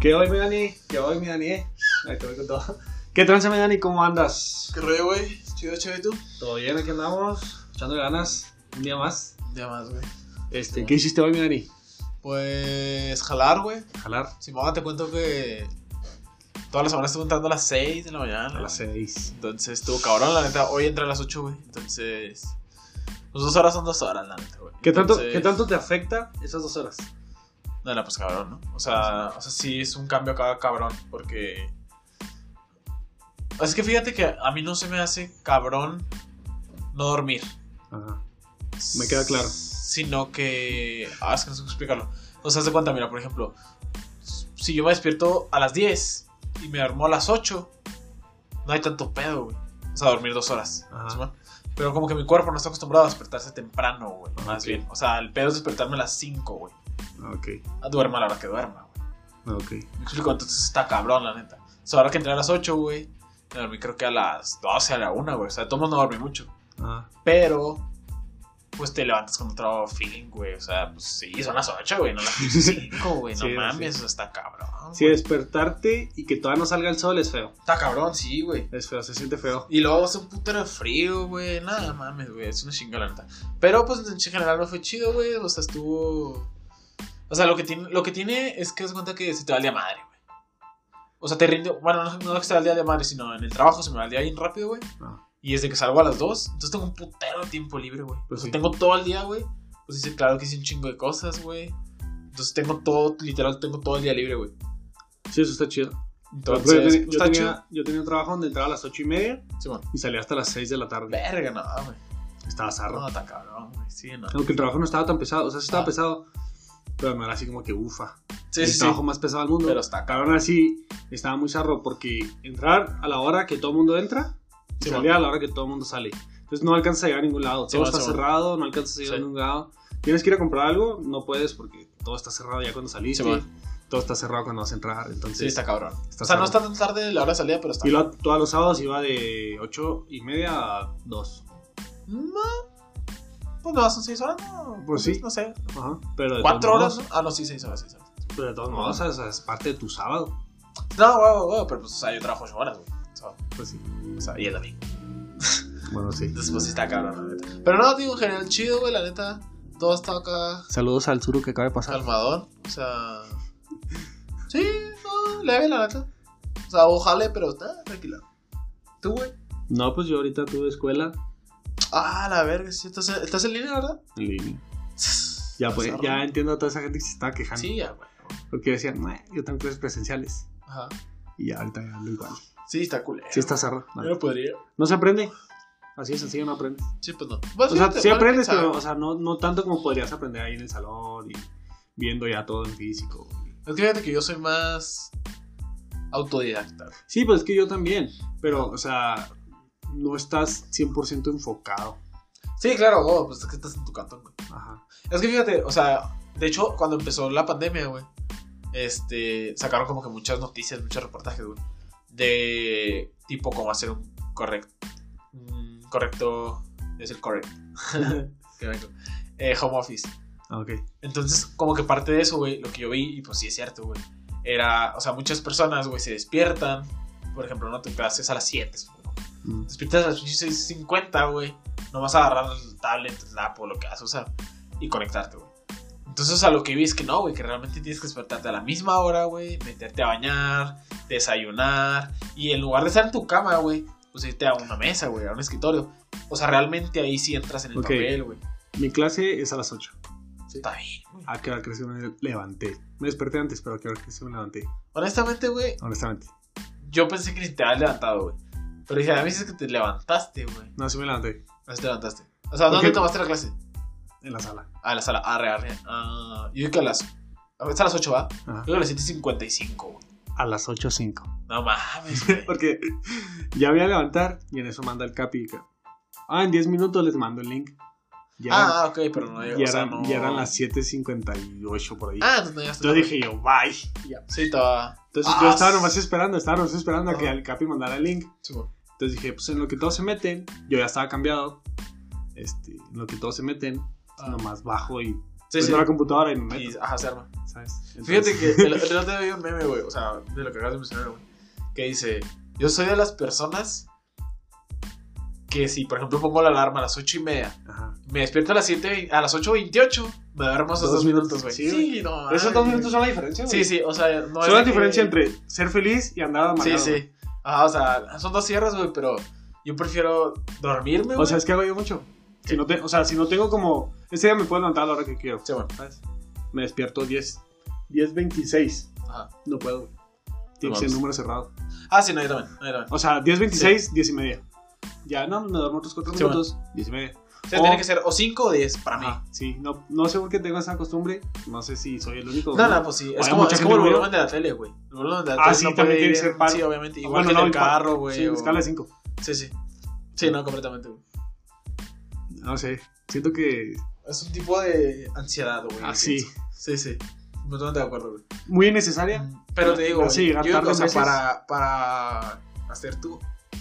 ¿Qué hoy, mi Dani? ¿Qué hoy, mi Dani? eh? Ahí te voy con todo. ¿Qué tranza, mi Dani? ¿Cómo andas? ¿Qué rollo, güey? Chido, chido, ¿y tú? ¿Todo bien? Aquí andamos, echándole ganas. Un día más. Ya más, güey. Este, ¿Qué hiciste hoy, mi Dani? Pues jalar, güey. Jalar Simón, te cuento que todas las semanas estuve entrando a las 6 de la mañana. a las 6. Entonces estuvo cabrón, la neta. Hoy entré a las 8, güey. Entonces. Pues dos horas son dos horas, la neta, güey. ¿Qué tanto, Entonces- ¿Qué tanto te afecta esas dos horas? No, no, pues cabrón, ¿no? O sea, o sea, sí es un cambio acá cabrón, porque... Es que fíjate que a mí no se me hace cabrón no dormir. Ajá. Me queda claro. Sino que... Ah, es que no sé cómo explicarlo. O sea, de cuenta, mira, por ejemplo, si yo me despierto a las 10 y me duermo a las 8, no hay tanto pedo, güey. O sea, dormir dos horas. Ajá. ¿sí, Pero como que mi cuerpo no está acostumbrado a despertarse temprano, güey. Más bien. O sea, el pedo es despertarme a las 5, güey. Ok, Duerma a la hora que duerma, güey. ok. Me explico, entonces está cabrón, la neta. O sea, ahora que entré a las 8, güey, me dormí creo que a las 12, a la 1, güey. O sea, todos no dormí mucho. Ajá. Pero, pues te levantas con otro feeling, güey. O sea, pues sí, son las 8, güey, no las 5, güey. No Sí, mames, sí. está cabrón. Sí, güey. despertarte y que todavía no salga el sol es feo. Está cabrón, sí, güey. Es feo, se siente feo. Y luego hace un putero de frío, güey. Nada mames, güey. Es una chinga, la neta. Pero, pues, en general no fue chido, güey. O sea, estuvo. O sea, lo que tiene, lo que tiene es que das cuenta que se te va el día madre, güey. O sea, te rinde. Bueno, no, no es que se te va el día de madre, sino en el trabajo se me va el día bien rápido, güey. Ah. Y desde que salgo a las 2, entonces tengo un putero de tiempo libre, güey. Pues o sea, sí. tengo todo el día, güey. Pues dice, claro que hice un chingo de cosas, güey. Entonces tengo todo, literal, tengo todo el día libre, güey. Sí, eso está chido. Entonces, yo, tenía- yo está tenía, chido. yo tenía un trabajo donde entraba a las 8 y media Sí, y salía hasta las 6 de la tarde. Verga, no, güey. Estaba zarro. No, está cabrón, güey. Sí, no. Aunque el trabajo no estaba tan pesado, o sea, sí estaba Ah. pesado, pero no era así como que ufa. Sí, el sí, sí. trabajo más pesado del mundo. Pero está aún así, estaba muy zarro porque entrar a la hora que todo el mundo entra y Sí, salir a la hora que todo el mundo sale. Entonces no alcanzas a llegar a ningún lado. Sí, todo está sí, cerrado, no alcanzas a llegar Sí. a ningún lado. Tienes que ir a comprar algo, no puedes porque todo está cerrado ya cuando saliste. Sí, todo está cerrado cuando vas a entrar. Entonces, Sí, está cabrón. Está o sea, no zarro. está tan tarde la hora de salida, pero está. Y luego, todos los sábados iba de 8 y media a 2. No. Pues no, son seis horas, ¿no? Pues sí. No sé. Ajá. Pero de ¿Cuatro todos horas? modos- ¿no? Ah, no, sí, seis horas, seis horas. Pero de todos modos, o sea, es parte de tu sábado. No, huevo, huevo, pero pues, o sea, yo trabajo ocho horas, güey. Pues sí. o sea, y el domingo. Bueno, sí. Entonces, pues sí está cabrón, la neta. Pero no, digo, en general, chido, güey, la neta. Todo está acá Saludos al suru que acaba de pasar. calmadón. O sea. Sí, no, leve, la neta. O sea, ojalá, pero está tranquila. ¿Tú, güey? No, pues yo ahorita tuve escuela Ah, la verga, sí. ¿Estás, estás en línea, verdad? en línea. Ya, pues, ya entiendo a toda esa gente que se estaba quejando. Sí, ya, güey. Porque decían, "Nah, yo tengo clases presenciales. Ajá. Y ya ahorita ya ando igual. Sí, está culero. Sí está cerrado. Yo no podría. No se aprende. Así de sencillo no aprendes. Sí, pues no. Pues O sea, fíjate, sí aprendes, sabe. pero o sea, no, no tanto como podrías aprender ahí en el salón y viendo ya todo en físico. Es que fíjate que yo soy más autodidacta. Sí, pues es que yo también. Pero, o sea, no estás 100% enfocado. Sí, claro, oh, pues es que estás en tu cantón, güey. Ajá. Es que fíjate, o sea, de hecho, cuando empezó la pandemia, güey, este, sacaron como que muchas noticias, muchos reportajes, güey, de tipo cómo hacer un correcto, un correcto, es el vengo. eh, home office. Ah, ok. Entonces, como que parte de eso, güey, lo que yo vi, y pues sí es cierto, güey, era, o sea, muchas personas, güey, se despiertan, por ejemplo, no te clases a las 7, supongo. Mm. Despiertas a las 6.50, güey. No vas a agarrar el tablet, la app o lo que vas a usar y conectarte, güey. Entonces, a lo que vi es que no, güey, que realmente tienes que despertarte a la misma hora, güey, meterte a bañar, desayunar y en lugar de estar en tu cama, güey, pues irte a una mesa, güey, a un escritorio. O sea, realmente ahí sí entras en el papel, güey. Mi clase es a las 8. Está bien, güey. ¿A qué hora crees que me levanté? Me desperté antes, pero ¿a qué hora crees que me levanté? Honestamente, güey, Honestamente. yo pensé que ni te habías levantado, güey. Pero dije, a mí dices que te levantaste, güey. No, sí me levanté. Así te levantaste. O sea, ¿Por ¿dónde tomaste la clase? En la sala. Ah, la sala. Arre, arre. Ah, yo que a las. A ver, a las 8 va. Yo digo a las 7.55, güey. A las 8.05. No mames, güey. Porque ya voy a levantar y en eso manda el capi. que, Ah, en 10 minutos les mando el link. Ya, Ah, ok, pero no llegó. ya o sea, no... ya eran las 7.58 por ahí. Ah, entonces no llegaste. Yo dije yo, bye. Ya. Sí, estaba. Entonces Ah, yo estaba nomás esperando, estaba nomás esperando a que el capi mandara el link. Sí, güey. Entonces dije, pues en lo que todos se meten, yo ya estaba cambiado. Este, en lo que todos se meten, Ah. nomás bajo y Sí, sí. la computadora y me meto, Y, ajá, se arma. ¿sabes? Fíjate Entonces- que el, el otro día vi un meme, güey, o sea, de lo que acabas de mencionar, güey, que dice, yo soy de las personas que si, por ejemplo, pongo la alarma a las ocho y media, Ajá. me despierto a las 7, a las 8.28, me duermo esos Dos minutos, güey. sí, Sí, no. Esos dos minutos son la diferencia, güey. Sí, sí, o sea, no son la de que- diferencia entre ser feliz y andar Sí, amargado. sí. Ajá, o sea, son dos sierras, güey, pero yo prefiero dormirme, güey. O sea, es que hago yo mucho. Si no te, o sea, si no tengo como... Ese día me puedo levantar a la hora que quiero, Sí, bueno. ¿sabes? Me despierto 10, 10.26. Ajá. No puedo, güey. Tiene que ser número cerrado. Ah, sí, no, yo también, no, yo también. O sea, 10.26, 10 y media. Ya, no, me duermo otros 4 Sí, minutos, 10 y media. O sea, o- tiene que ser o 5 o 10 para mí. Ajá, sí, no, no sé por qué tengo esa costumbre. No sé si soy el único. No, no, pues sí. Es como, es como el volumen de la tele, güey. El volumen de la Ah, tele sí, no también tiene que ser par. Sí, obviamente. Igual Bueno, que no, el carro, güey. Sí, o- escala de 5. Sí, sí. Sí, no, completamente, güey. No sé, siento que. Es un tipo de ansiedad, güey. Ah, sí. Sí, sí. Completamente de acuerdo, güey. Muy innecesaria. Pero te digo, güey, yo digo, tarde o sea, para, para hacer tu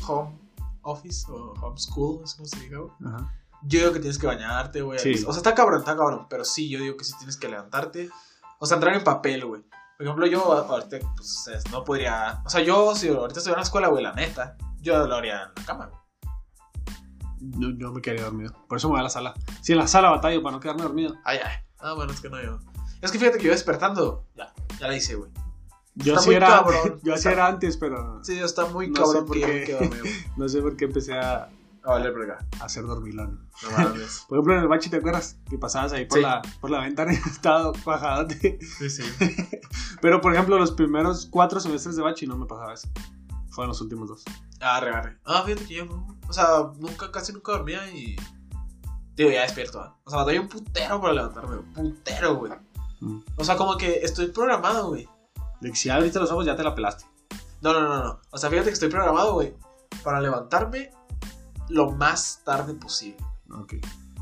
home office o homeschool, es como se diga, güey. Ajá. Yo digo que tienes que bañarte, güey. Sí. O sea, está cabrón, está cabrón. Pero sí, yo digo que sí tienes que levantarte. O sea, entrar en papel, güey. Por ejemplo, yo ahorita, pues, no podría. O sea, yo, si ahorita estoy en la escuela, güey, la neta, yo lo haría en la cama, güey. Yo, yo me quedaría dormido. Por eso me voy a la sala. Si en la sala batallo para no quedarme dormido. Ay, ay. Ah, bueno, es que no yo. Es que fíjate que yo despertando, ya, ya la hice, güey. Yo Está así muy era, cabrón. yo así era antes, pero Sí, está muy No cabrón sé por yo qué. me quedo no sé por qué empecé a, A valer verga. a hacer dormilón. No mames. Por ejemplo, en el bachi, ¿te acuerdas? Que pasabas ahí por, Sí. la, por la ventana y estaba cuajadote. Sí, sí. Pero, por ejemplo, los primeros cuatro semestres de bachi no me pasaba eso. Fueron los últimos dos. Ah, re, re. Ah, fíjate que yo. O sea, nunca, casi nunca dormía y. Digo, ya despierto. ¿ah? O sea, doy un putero para levantarme, güey. Putero, güey. Mm. O sea, como que estoy programado, güey. De que si abriste los ojos ya te la pelaste. No, no, no, no. O sea, fíjate que estoy programado, güey, para levantarme lo más tarde posible. Ok.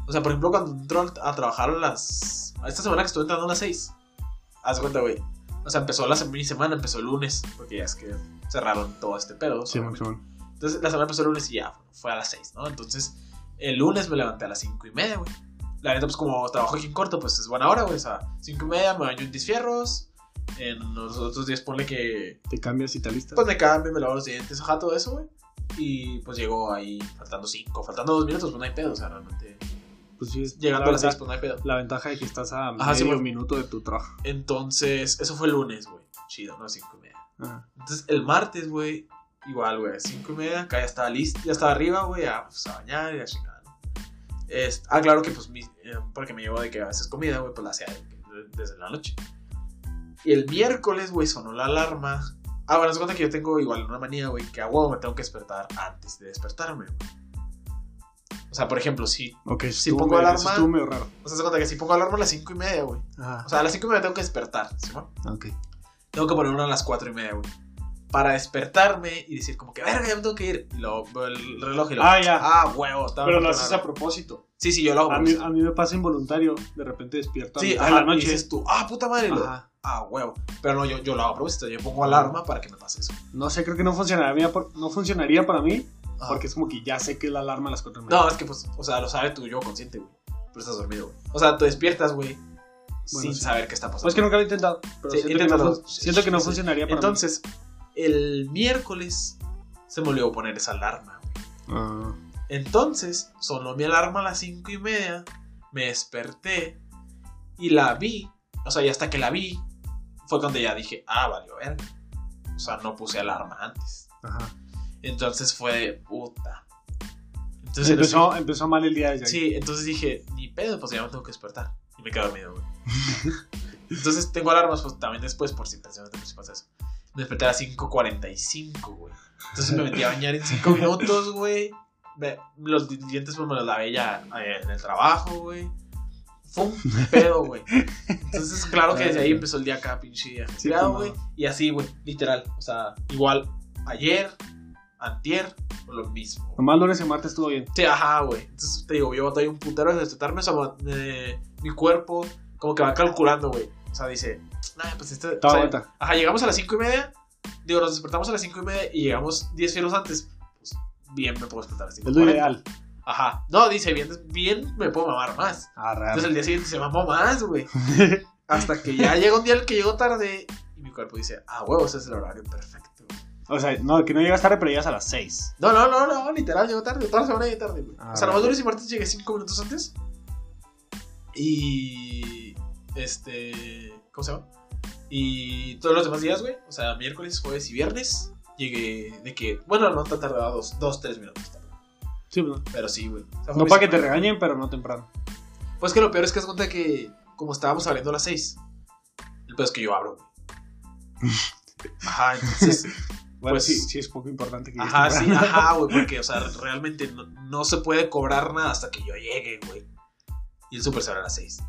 O sea, por ejemplo, cuando entro a trabajar a las. Esta semana que estoy entrando a las 6. Haz cuenta, güey. O sea, empezó la mi semana, empezó el lunes, porque ya es que cerraron todo este pedo. Sí. Simón. Entonces, la semana empezó el lunes y ya, fue a las 6, ¿no? Entonces, el lunes me levanté a las 5 y media, güey. La neta, pues como trabajo aquí en corto, pues es buena hora, güey. O sea, 5 y media me baño en 10 fierros. En los otros días ponle que. Te cambias y te alistas. Pues me cambio, me lavo los dientes, ajá, todo eso, güey. Y pues llego ahí faltando 5, faltando 2 minutos, pues no hay pedo, o sea, realmente. Pues sí, es Llegando a las 6, ventaja- pues no hay pedo. La ventaja de que estás a Ajá, sí, medio bueno. minuto de tu trabajo. Entonces, eso fue el lunes, güey. Chido, ¿no? 5 y media. Ajá. Entonces, el martes, güey, igual, güey, 5 y media, acá ya estaba listo, ya estaba arriba, güey, a, pues, a bañar y a chingar. ah, claro que, pues, mi, eh, porque me llevo de que a veces comida, güey, pues la hacía de- desde la noche. Y el miércoles, güey, sonó la alarma. Ah, bueno, se cuenta que yo tengo igual una manía, güey, que a huevo me tengo que despertar antes de despertarme, güey. O sea, por ejemplo, si. Ok, eso Si pongo medio- alarma- estuvo medio raro. O sea, se cuenta que si pongo alarma a las 5 y media, güey. Ajá. O sea, a las 5 y media tengo que despertar, ¿sí, no? ok. Tengo que poner una a las 4 y media, güey. Para despertarme y decir, como que, verga, ya me tengo que ir. Y luego veo el reloj y lo. Ah, ya. Ah, huevo. Pero lo haces a propósito. Sí, sí, yo lo hago. A mí, a mí me pasa involuntario. De repente despierto a Sí, ajá, de la y noche. dices tú, ah, puta madre. y Ajá. Ah, huevo. Pero no, yo, yo lo hago a propósito. Yo pongo alarma para que me pase eso. No sé, creo que no funcionaría, no funcionaría para mí. Ajá. Porque es como que ya sé que es la alarma a las 4 y media. No, es que, pues, o sea, lo sabe tu yo consciente, güey. Pero estás dormido, güey. O sea, te despiertas, güey, sin sí. saber qué está pasando. Pues que nunca lo he intentado. Pero Sí, siento, que no, siento que funcionaría para Entonces, el miércoles se me olvidó poner esa alarma, güey. mí. Ah, Entonces, sonó mi alarma a las cinco y media, me desperté y la vi. O sea, y hasta que la vi, fue cuando ya dije, ah, valió verga. O sea, no puse alarma antes. ajá. Entonces fue de puta. Entonces, en empezó, ese- empezó mal el día desde ahí. sí, entonces dije, ni pedo, pues ya me tengo que despertar. Y me quedo dormido, güey. entonces tengo alarmas, pues también después, por si precisamente si pasa eso. Me desperté a las 5.45, güey. Entonces me metí a bañar en 5 minutos, güey. Los di- dientes pues me los lavé ya eh, en el trabajo, güey. Fue un pedo, güey. Entonces, claro que desde ahí empezó el día acá, pinche día pues, güey. Y así, güey, literal. O sea, igual, ayer, antier, lo mismo. Nomás lunes y martes estuvo bien. Sí, ajá, güey. Entonces te digo, yo batallé un putero de despertarme, o sea, eh, mi cuerpo como que va calculando, güey. O sea, dice, nah, pues este. O sea, ajá, llegamos a las cinco y media. Digo, nos despertamos a las cinco y media y llegamos 10 fieros antes. Bien, me puedo despertar a las cinco Es lo ideal. Ajá. No, dice, bien, bien me puedo mamar más. Ah, Entonces el día siguiente se mamó más, güey. Hasta que ya llega un día el que llegó tarde y mi cuerpo dice, ah, huevo, ese es el horario perfecto. güey". O sea, no, que no llegas tarde, pero llegas a las 6. No, no, no, no, literal, llegó tarde. Toda la semana llegué tarde, güey. Ah, o sea, nomás lunes y martes llegué cinco minutos antes. Y. Este. ¿Cómo se llama? Y todos los demás días, güey. O sea, miércoles, jueves y viernes. Llegué de que. Bueno, no tan tardaba dos, dos, tres minutos tarde. Sí, pues. Pero sí, güey. O sea, fue No para que te regañen, pero no temprano. Pues que lo peor es que es cuenta que. Como estábamos abriendo a las seis. El peor es que yo abro, güey. Ajá, entonces. Bueno, Pues- sí, sí es poco importante que Ajá, sí, ajá, güey, porque, o sea, realmente no, no se puede cobrar nada hasta que yo llegue, güey. Y el super se abre a las 6.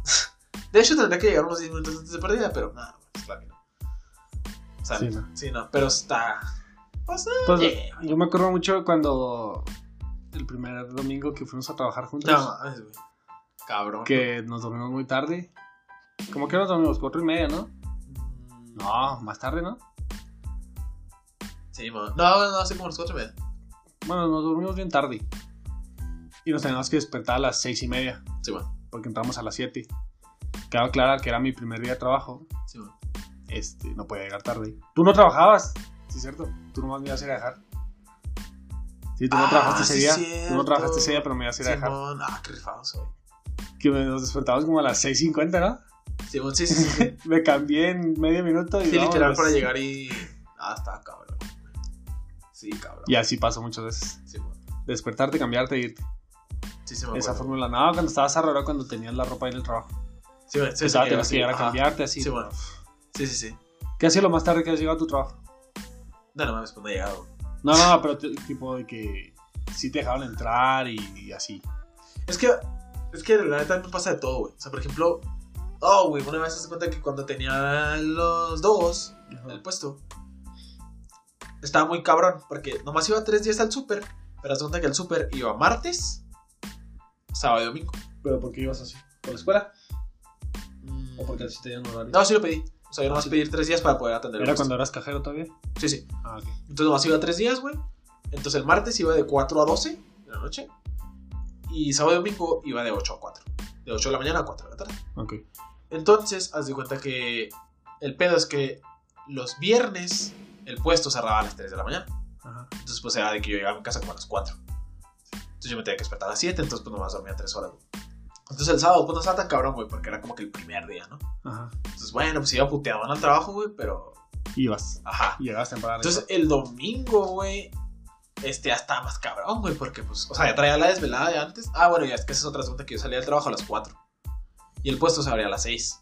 De hecho, tendría que llegar unos 10 minutos antes de partida, pero nada, güey, es claro que no. O sea, Sí, sí, no. no. pero está. Pues, eh, Pues, yeah. yo me acuerdo mucho cuando el primer domingo que fuimos a trabajar juntos, No güey. Cabrón. que nos dormimos muy tarde. ¿Cómo que nos dormimos? Cuatro y media, ¿no? Mm, No, más tarde, ¿no? Sí, no, no, así como los 4 y media. Bueno, nos dormimos bien tarde. Y nos teníamos que despertar a las seis y media, Sí, bueno, porque entramos a las siete. Cabe aclarar que era mi primer día de trabajo. sí, bueno. Este, no podía llegar tarde. Tú no trabajabas, sí, cierto. Tú nomás me ibas a ir a dejar. Sí, tú no Ah, trabajaste ese día. cierto. Tú no trabajaste ese día, pero me ibas a ir a dejar. Simón, ah, qué rifado soy. Que nos despertamos como a las 6.50, ¿no? Simón, sí, sí, sí. me cambié en medio minuto y Sí, literal para llegar y. Ah, está cabrón. Sí, cabrón. Y así pasó muchas veces. Sí, bueno. Despertarte, cambiarte e irte. Sí, sí, me Esa fórmula. No, cuando estabas arreglado cuando tenías la ropa ahí en el trabajo. Sí, bueno, sí, sí, tenías que llegar a cambiarte así. Sí, bueno. Sí, sí, sí. ¿Qué ha sido lo más tarde que has llegado a tu trabajo? No, no mames, pues no he llegado. No, no, pero tipo de que sí te dejaban entrar y, y así. Es que, es que la neta me pasa de todo, güey. O sea, por ejemplo, oh, güey, una vez se cuenta que cuando tenía los dos, el puesto, estaba muy cabrón, porque nomás iba tres días al súper, pero de cuenta que el súper iba martes, sábado y domingo. ¿Pero por qué ibas así? ¿Por la escuela? Mm, ¿O porque así tenían horario? No, sí lo pedí. O sea, yo nomás Ah, pedí tres días para poder atender ¿Era cuando eras cajero todavía? Sí, sí. Ah, ok. Entonces nomás iba tres días, güey. Entonces el martes iba de 4 a 12 de la noche. Y sábado y domingo iba de 8 a 4. De 8 de la mañana a 4 de la tarde. Ok. Entonces, haz de cuenta que el pedo es que los viernes el puesto cerraba a las 3 de la mañana. Ajá. Entonces, pues era de que yo llegaba a mi casa como a las 4. Entonces yo me tenía que despertar a las 7, entonces pues nomás dormía 3 horas, güey. Entonces el sábado pues no estaba tan cabrón, güey, porque era como que el primer día, ¿no? Ajá. Entonces, bueno, pues iba puteado al trabajo, güey, pero... Ibas. Ajá. Llegabas temprano. Entonces el domingo, güey, este ya estaba más cabrón, güey, porque pues, o sea, ya traía la desvelada de antes. Ah, bueno, ya es que esa es otra pregunta que yo salía del trabajo a las 4. Y el puesto se abría a las 6.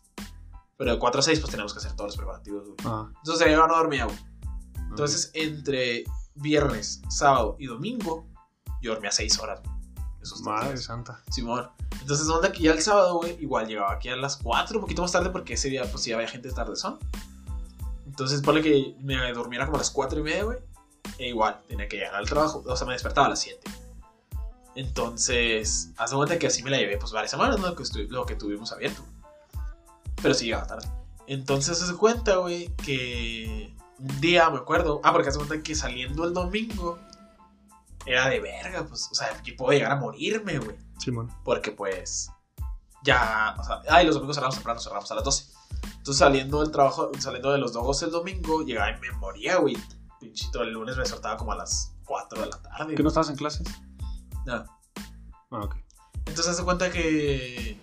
Pero de 4 a 6 pues tenemos que hacer todos los preparativos, güey. Ajá. Entonces yo no dormía, güey. Entonces entre viernes, sábado y domingo, yo dormía 6 horas, güey. Esos Madre días. santa. Simón. Entonces, onda que ya el sábado, güey, igual llegaba aquí a las 4, un poquito más tarde, porque ese día, pues sí había gente tarde son. Entonces, ponle que me durmiera como a las 4 y media, güey. E igual, tenía que llegar al trabajo. O sea, me despertaba a las 7. Entonces, haz de cuenta que así me la llevé, pues varias semanas, ¿no? Lo que, lo que tuvimos abierto. Pero sí llegaba tarde. Entonces, se cuenta, güey, que un día me acuerdo. Ah, porque hace cuenta que saliendo el domingo era de verga, pues, o sea, que puedo llegar a morirme, güey. Simón. Porque pues ya, o sea, ay, los domingos cerramos temprano, cerramos a las 12. Entonces saliendo del trabajo, saliendo de los dogos el domingo, llegaba y me moría, güey. Pinchito, el lunes me soltaba como a las 4 de la tarde. ¿Que no estabas en clases? No. Ah, ok. Entonces hace cuenta que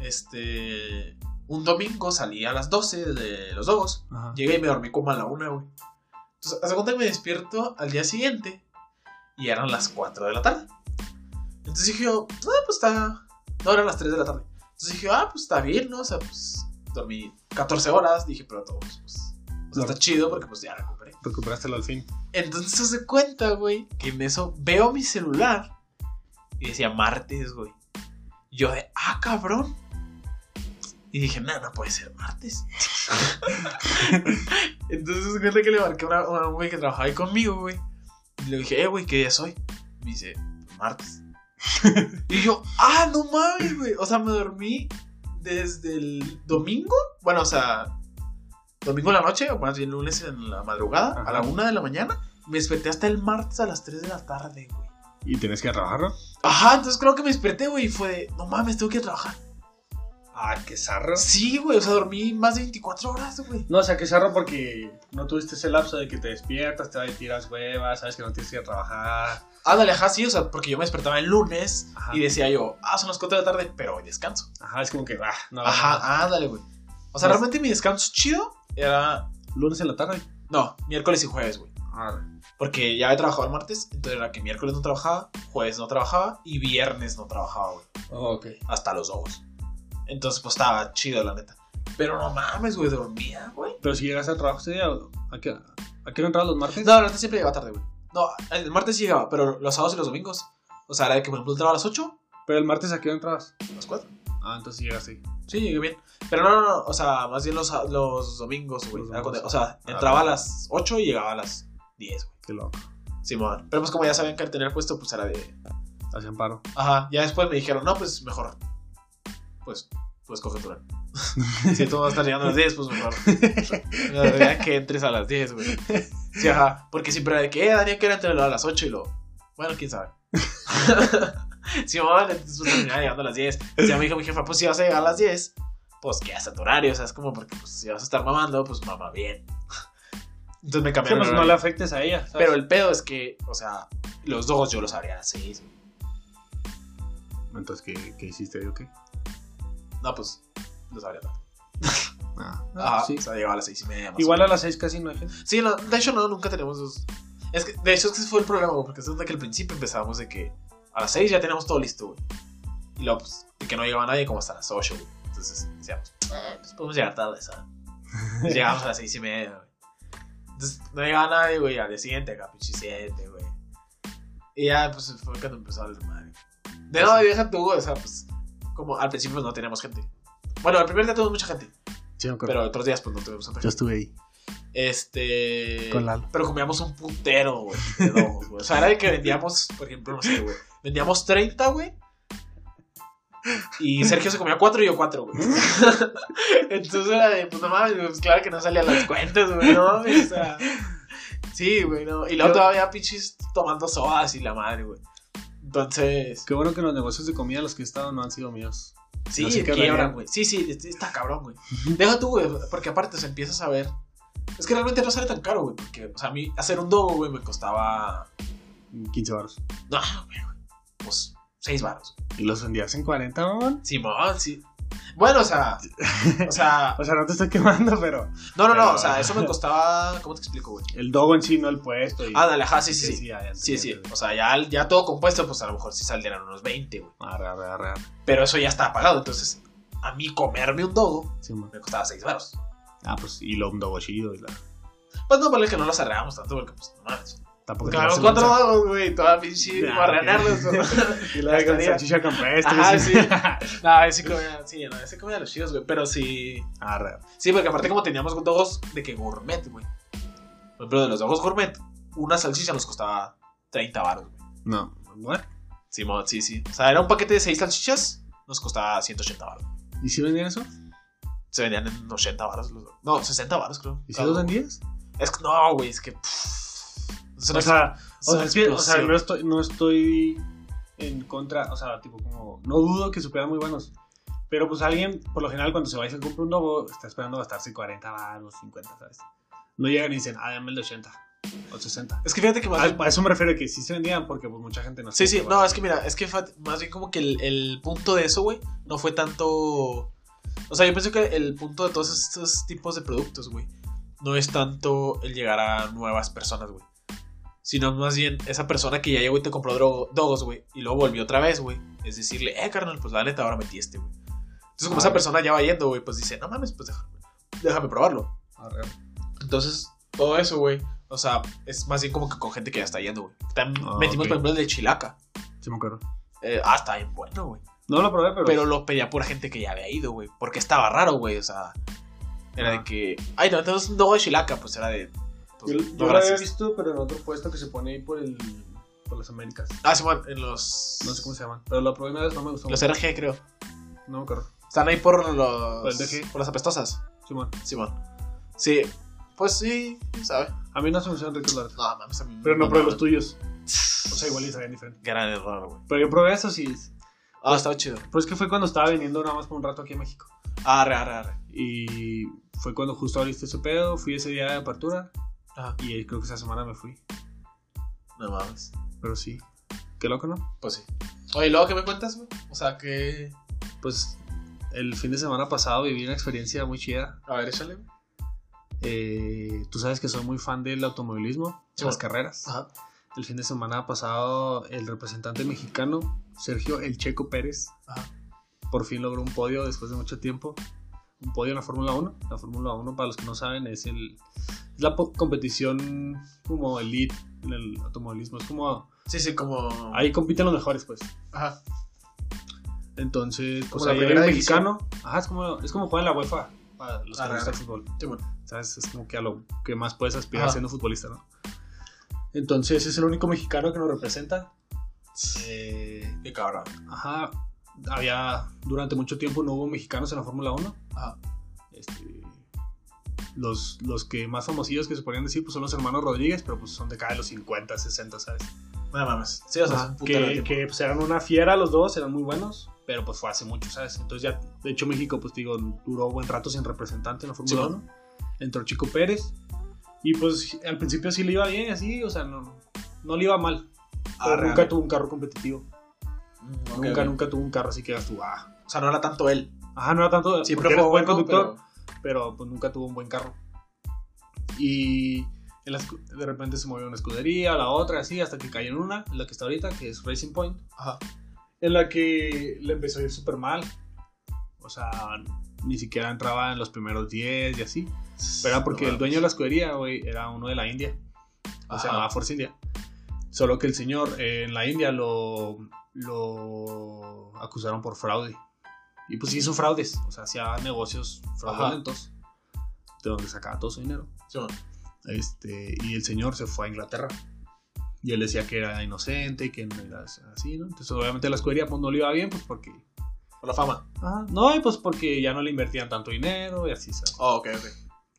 este un domingo salí a las 12 de los dogos. Llegué y me dormí como a la 1, güey. Entonces, hace cuenta que me despierto al día siguiente y eran las 4 de la tarde. Entonces dije yo, ah, pues está. No, eran las 3 de la tarde. Entonces dije, ah, pues está bien, ¿no? O sea, pues dormí 14 horas. Dije, pero todos, pues. O sea, está chido porque pues ya recuperé. Recuperaste al fin. Entonces se cuenta, güey, que en eso veo mi celular y decía martes, güey. Yo de, ah, cabrón. Y dije, no, no puede ser martes. Entonces cuenta que le marqué a un güey que trabajaba ahí conmigo, güey. Y le dije, eh, güey, ¿qué día es hoy? Me dice, martes. y yo, ah, no mames, güey. O sea, me dormí desde el domingo. Bueno, o sea, domingo en la noche, o más bien lunes en la madrugada, a la una de la mañana. Me desperté hasta el martes a las 3 de la tarde, güey. Y tienes que ir a trabajar, ¿no? Ajá, entonces creo que me desperté, güey, y fue de, no mames, tengo que ir a trabajar. Ah, qué. Sí, güey, o sea, dormí más de 24 horas, güey. No, o sea, qué porque no tuviste ese lapso de que te despiertas, te tiras huevas, sabes que no tienes que ir a trabajar. Ándale, ajá, sí, o sea, porque yo me despertaba el lunes Ajá. y decía yo, ah, son las 4 de la tarde, pero hoy descanso. Ajá, es como que, ah, no. Ajá, ándale, güey. O sea, Pues- realmente mi descanso chido era, Lunes en la tarde. no, miércoles y jueves, güey. Ah, Porque ya había trabajado el martes, entonces era que miércoles no trabajaba, jueves no trabajaba y viernes no trabajaba, güey. ok. Hasta los ojos. Entonces, pues estaba chido, la neta. Pero no mames, güey, dormía, güey. Pero si llegas al trabajo ese día, ¿a qué, ¿a qué hora entrabas los martes? No, la neta siempre llegaba tarde, güey. No, el martes sí llegaba, pero los sábados y los domingos. O sea, era de que, por ejemplo, entraba a las 8, Pero el martes a qué hora entrabas. a las 4. Ah, entonces sí llegas ahí. Sí, llegué bien. Pero no, no, no. O sea, más bien los, los domingos, güey. O sea, Ah, entraba a las 8 y llegaba a las 10, güey. Qué loco. Simón. Pero pues como ya sabían que al tener puesto, pues era de. Hacían paro. Ajá. Ya después me dijeron, no, pues mejor. Pues, pues coge tu hora. si tú vas a estar llegando a las 10, pues mejor. La verdad que entres a las 10, güey. Sí, ajá. Porque siempre de que, eh, Daniel, que era entre a las 8 y lo. Bueno, quién sabe. Simón, entonces pues, terminaba llegando a las 10. Ya me dijo mi jefa, pues si vas a llegar a las 10, pues que hasta tu horario. O sea, es como porque pues, si vas a estar mamando, pues mamá bien. Entonces me Sí, cambiaron. pues el no le afectes a ella. ¿sabes? Pero el pedo es que, o sea, los dos yo los a 6. güey. Entonces, ¿qué, qué hiciste ahí o qué? No, pues los abría tarde. Ah, Ajá, sí. o sea, llegaba a las 6 y media. más Igual o a las seis casi no hay gente. Sí, no, de hecho, no, nunca tenemos dos. Es que, de hecho, es que ese fue el problema, güey, porque resulta que al principio empezábamos de que a las 6 ya teníamos todo listo, güey. Y luego, pues, de que no llegaba nadie como hasta las 8, güey. Entonces decíamos, eh, pues podemos llegar tarde, ¿sabes? Llegamos a las 6 y media, güey. Entonces, no llegaba nadie, güey, al día siguiente, acá, pinche 7, güey. Y ya, pues, fue cuando empezó a valer madre. De no, y deja tú, güey, o sea, pues, como al principio no teníamos gente. Bueno, el primer día tuvimos mucha gente, Sí, acuerdo. pero otros días, pues, no tuvimos tanta Yo gente. estuve ahí. Este. Con Lalo. Pero comíamos un puntero, güey. de dogos, güey. O sea, era de que vendíamos, por ejemplo, no sé, güey. Vendíamos 30, güey. Y Sergio se comía 4 y yo 4, güey. Entonces era de, pues no mames, pues claro que no salían las cuentas, güey. No mames, o sea. Sí, güey, no. Y luego Yo- todavía pinches tomando sodas y la madre, güey. Entonces. Qué bueno que los negocios de comida los que he estado no han sido míos. Sí, No sé quiebran, güey. Sí, sí, está cabrón, güey. Deja tú, güey, porque aparte se empiezas a ver. Es que realmente no sale tan caro, güey. Porque, o sea, a mí hacer un dogo, güey, me costaba. 15 baros. No, güey, güey. Pues 6 baros. ¿Y los vendías en 40, mamón? Simón, sí. Bueno, o sea. O sea. O sea, no te estoy quemando, pero No, no, no. O sea, eso me costaba. ¿Cómo te explico, güey? el dogo en sí, no el puesto. Y... Ah, dale, ajá, sí, sí, sí. ya, Sí, sí. O sea, ya, ya todo compuesto, pues a lo mejor sí saldrían unos 20, güey. Arre, arre, arre. Pero eso ya estaba pagado. Entonces, a mí comerme un dogo Sí, me costaba 6 baros. Ah, pues, y lo un dogo chido y la... Pues no, vale que no los arreglamos tanto, porque, pues, no mames. Tampoco a cuatro dogos, güey. Toda pinche Ya, marranarlos. Y la de salchicha campestre. Ajá, sí. sí. No, ese comía, sí, no, ese comía los chidos, güey. Pero sí. Arre. Sí, porque aparte, como teníamos dogos de que gourmet, güey. Por ejemplo, de los dogos gourmet, una salchicha nos costaba 30 baros, güey. No, what? Simón, sí, sí. O sea, era un paquete de 6 salchichas, nos costaba 180 baros. ¿Y si vendían eso? Se vendían en 80 baros los No, 60 baros, creo. ¿Y si los vendías? Es que no, güey, es que. pff, O sea, o sea, o no estoy, no estoy en contra, o sea, tipo como, no dudo que supieran muy buenos. Pero pues alguien, por lo general, cuando se va y se compra un dogo, está esperando gastarse 40 baros, 50, ¿sabes? No llegan y dicen, ah, dame el de 80 o 60. Es que fíjate que más. A, a eso me refiero que sí se vendían porque pues mucha gente no Sí, sí, no, es que mira, es que más bien como que el, el punto de eso, güey, no fue tanto. O sea, yo pienso que el punto de todos estos tipos de productos, güey, no es tanto el llegar a nuevas personas, güey. Sino más bien esa persona que ya llegó y te compró dogos, güey, y luego volvió otra vez, güey. Es decirle, eh, carnal, pues la neta ahora metí este, güey. Entonces, como Ah, esa persona ya va yendo, güey, pues dice, no mames, pues déjame, déjame probarlo. Arre. Entonces, todo eso, güey, o sea, es más bien como que con gente que ya está yendo, güey. También Ah, metimos, ok. por ejemplo, el de Chilaca. Sí me acuerdo. Eh, ah, está bien bueno, güey. No lo probé, pero... Pero lo pedía por gente que ya había ido, güey. Porque estaba raro, güey. O sea, era de Ah. que. Ay, no, entonces un dogo de Chilaca, pues era de. Yo, no, yo lo había visto, pero en otro puesto que se pone ahí por el... Por las Américas. Ah, sí, bueno, en los. No sé cómo se llaman. Pero lo probé una vez, no me gustó. Los mucho. RG, creo. No me acuerdo. Están ahí por los. ¿Por el DG? Por las apestosas. Simón. Simón. Sí. Pues sí, sabe. A mí no se me hicieron ricos, la verdad. No, mames, a mí. Pero no probé los tuyos. O sea, igual y sabían diferente. Gran error, güey. Pero yo probé eso sí. Ah, estaba chido. Pues que fue cuando estaba viniendo nada más por un rato aquí en México. Arre, arre, arre. Y fue cuando justo abriste ese pedo. Fui ese día de apertura. Ajá. Y creo que esa semana me fui. No mames. Pero sí. Qué loco, ¿no? Pues sí. Oye, ¿y luego qué me cuentas, güey? O sea, que. Pues el fin de semana pasado viví una experiencia muy chida. A ver, échale, güey. Eh, Tú sabes que soy muy fan del automovilismo, Sí, las bueno. carreras. Ajá. El fin de semana pasado, el representante mexicano, Sergio El Checo Pérez, Ajá. por fin logró un podio después de mucho tiempo. Un podio en la Fórmula 1. La Fórmula 1, para los que no saben, es, el, la po- competición como elite en el automovilismo. Es como. Sí, sí, como. Ahí compiten los mejores, pues. Ajá. Entonces, Como pues la ahí hay un primera mexicano. Ajá, es como, es como jugar en la UEFA para los que Arre, les gusta el fútbol. Sí, bueno. ¿Sabes? Es como que a lo que más puedes aspirar Ajá. siendo futbolista, ¿no? Entonces es el único mexicano que nos representa. Eh, Qué cabrón. ajá, había durante mucho tiempo no hubo mexicanos en la Fórmula 1. Ajá. Este, los, los que más famosillos que se podrían decir pues, son los hermanos Rodríguez, pero pues son de cada de los 50, 60, ¿sabes? No mames. Sí, o sea, de que, que pues, eran una fiera los dos, eran muy buenos, pero pues fue hace mucho, ¿sabes? Entonces ya, de hecho México, pues digo, duró buen rato sin representante en la Fórmula Sí, 1. Entró Chico Pérez y pues al principio sí le iba bien, así, o sea, no, no le iba mal. Arre, nunca tuvo un carro competitivo. Mm, ok, nunca, ok. nunca tuvo un carro así que digas tú, ah. O sea, no era tanto él. Ajá, no era tanto. Siempre fue buen conductor, pero- pero... pues nunca tuvo un buen carro. Y la de repente se movió una escudería, la otra, así, hasta que cayó en una, en la que está ahorita, que es Racing Point. Ajá. en la que le empezó a ir súper mal. O sea, ni siquiera entraba en los primeros 10 y así. Pero era porque No el dueño de la escudería, güey, era uno de la India. O sea, Force India. Solo que el señor eh, en la India lo, lo acusaron por fraude. Y pues hizo fraudes. O sea, hacía negocios fraudulentos. De donde sacaba todo su dinero. Sí, bueno. Este, y el señor se fue a Inglaterra. Y él decía que era inocente, que no era así, ¿no? Entonces, obviamente, la escudería pues, no le iba bien, pues porque. Por la fama. Ajá, no, y pues porque ya no le invertían tanto dinero y así, ¿sabes? Oh, ok, ok.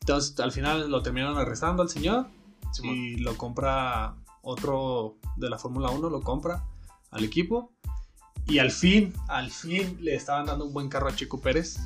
Entonces, al final lo terminaron arrestando al señor Sí, bueno. y lo compra otro de la Fórmula 1, lo compra al equipo. Y al fin, al fin le estaban dando un buen carro a Chico Pérez.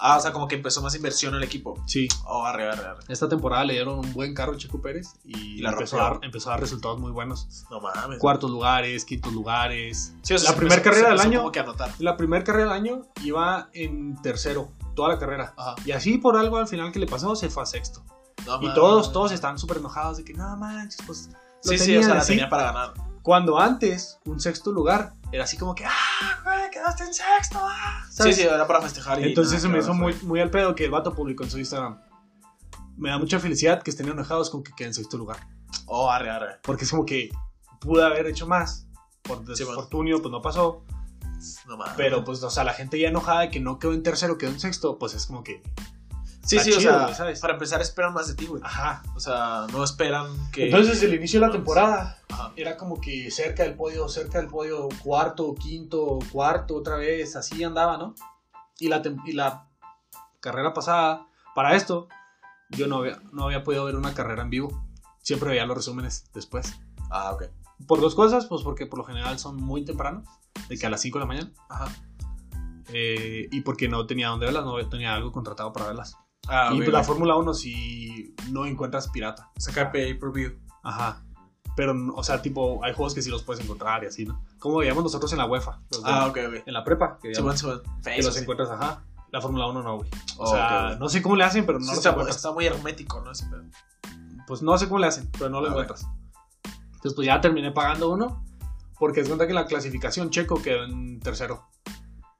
Ah, o sea, como que empezó más inversión en el equipo. Sí, Oh, arre, arre, arre. esta temporada le dieron un buen carro a Chico Pérez y, Y la empezó, a dar, empezó a dar resultados muy buenos. No mames. Cuartos lugares, quintos lugares. Sí, o sea, la primera carrera del año, Como que anotar. la primera carrera del año iba en tercero, toda la carrera. Ajá. Y así por algo al final que le pasó se fue a sexto. No Y todos, todos estaban súper enojados de que no manches, pues. Sí, sí, o sea, la así". tenía para ganar. Cuando antes, un sexto lugar era así como que, ah, güey, quedaste en sexto, ah. Sí, sí, era para festejar. y Entonces nada, se me hizo muy, muy al pedo que el vato publicó en su Instagram. Me da mucha felicidad que estén enojados con que quede en sexto lugar. Oh, arre, arre. Porque es como que pude haber hecho más. Por desfortunio, pues no pasó. No mames. Pero pues, o sea, la gente ya enojada de que no quedó en tercero, quedó en sexto, pues es como que. Sí, está sí, o chido, sea, güey, ¿sabes? para empezar esperan más de ti, güey. Ajá. O sea, no esperan que... Entonces, el inicio de la temporada, Ajá. era como que cerca del podio, cerca del podio, cuarto, quinto, cuarto, otra vez, así andaba, ¿no? Y la, tem- y la carrera pasada, para esto, yo no había, no había podido ver una carrera en vivo. Siempre veía los resúmenes después. Ah, ok. Por dos cosas, pues porque por lo general son muy temprano, de que a las 5 de la mañana, Ajá. eh, y porque no tenía dónde verlas, no tenía algo contratado para verlas. Ah, y pues la. Fórmula 1 si no encuentras pirata. Sacar pay-per-view. Ajá. Pero, o sea, tipo, hay juegos que sí los puedes encontrar y así, ¿no? Como veíamos nosotros en la UEFA. Ah, ok, ok. En la prepa. Que, Sí, veíamos, bueno, sí, bueno. que Face, los sí. encuentras, ajá. La Fórmula 1 no, güey. O Oh, sea, no sé cómo le hacen, pero no los está, encuentras. está muy hermético, ¿no? Pues no sé cómo le hacen, pero no lo Ah, encuentras. Entonces, pues ya terminé pagando uno. Porque es cuenta que la clasificación Checo quedó en tercero.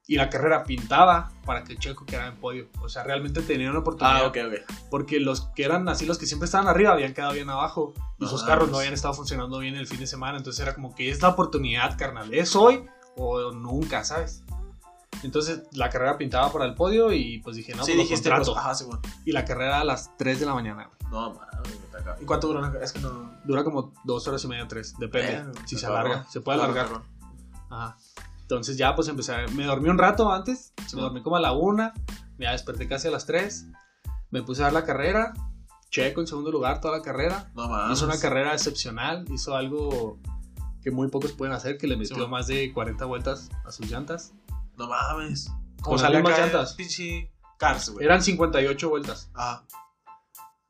Y la carrera pintaba para que Checo quedara en podio. O sea, realmente tenía una oportunidad. Ah, ok, ok. Porque los que eran así, los que siempre estaban arriba, habían quedado bien abajo. Y sus Ah, carros pues. no habían estado funcionando bien el fin de semana. Entonces era como que es la oportunidad, carnal. ¿Es hoy o nunca, sabes? Entonces la carrera pintaba para el podio y pues dije, no, sí, pues dijiste, pues, ajá, sí, bueno. Y la carrera a las 3 de la mañana, güey. No, acá. ¿Y cuánto duró? una- Es que no... Dura como dos horas y media, tres. Depende. Eh, si se alarga. Se puede alargar. Ajá. Entonces ya pues empecé a... Me dormí un rato antes. Sí, me dormí como a la una. Ya desperté casi a las 3. Me puse a ver la carrera. Checo en segundo lugar toda la carrera. No mames. Hizo una carrera excepcional, hizo algo que muy pocos pueden hacer, que le metió bueno. más de 40 vueltas a sus llantas. No mames. Con las mismas acá llantas. Pinche Cars, güey. Eran 58 vueltas. Ah.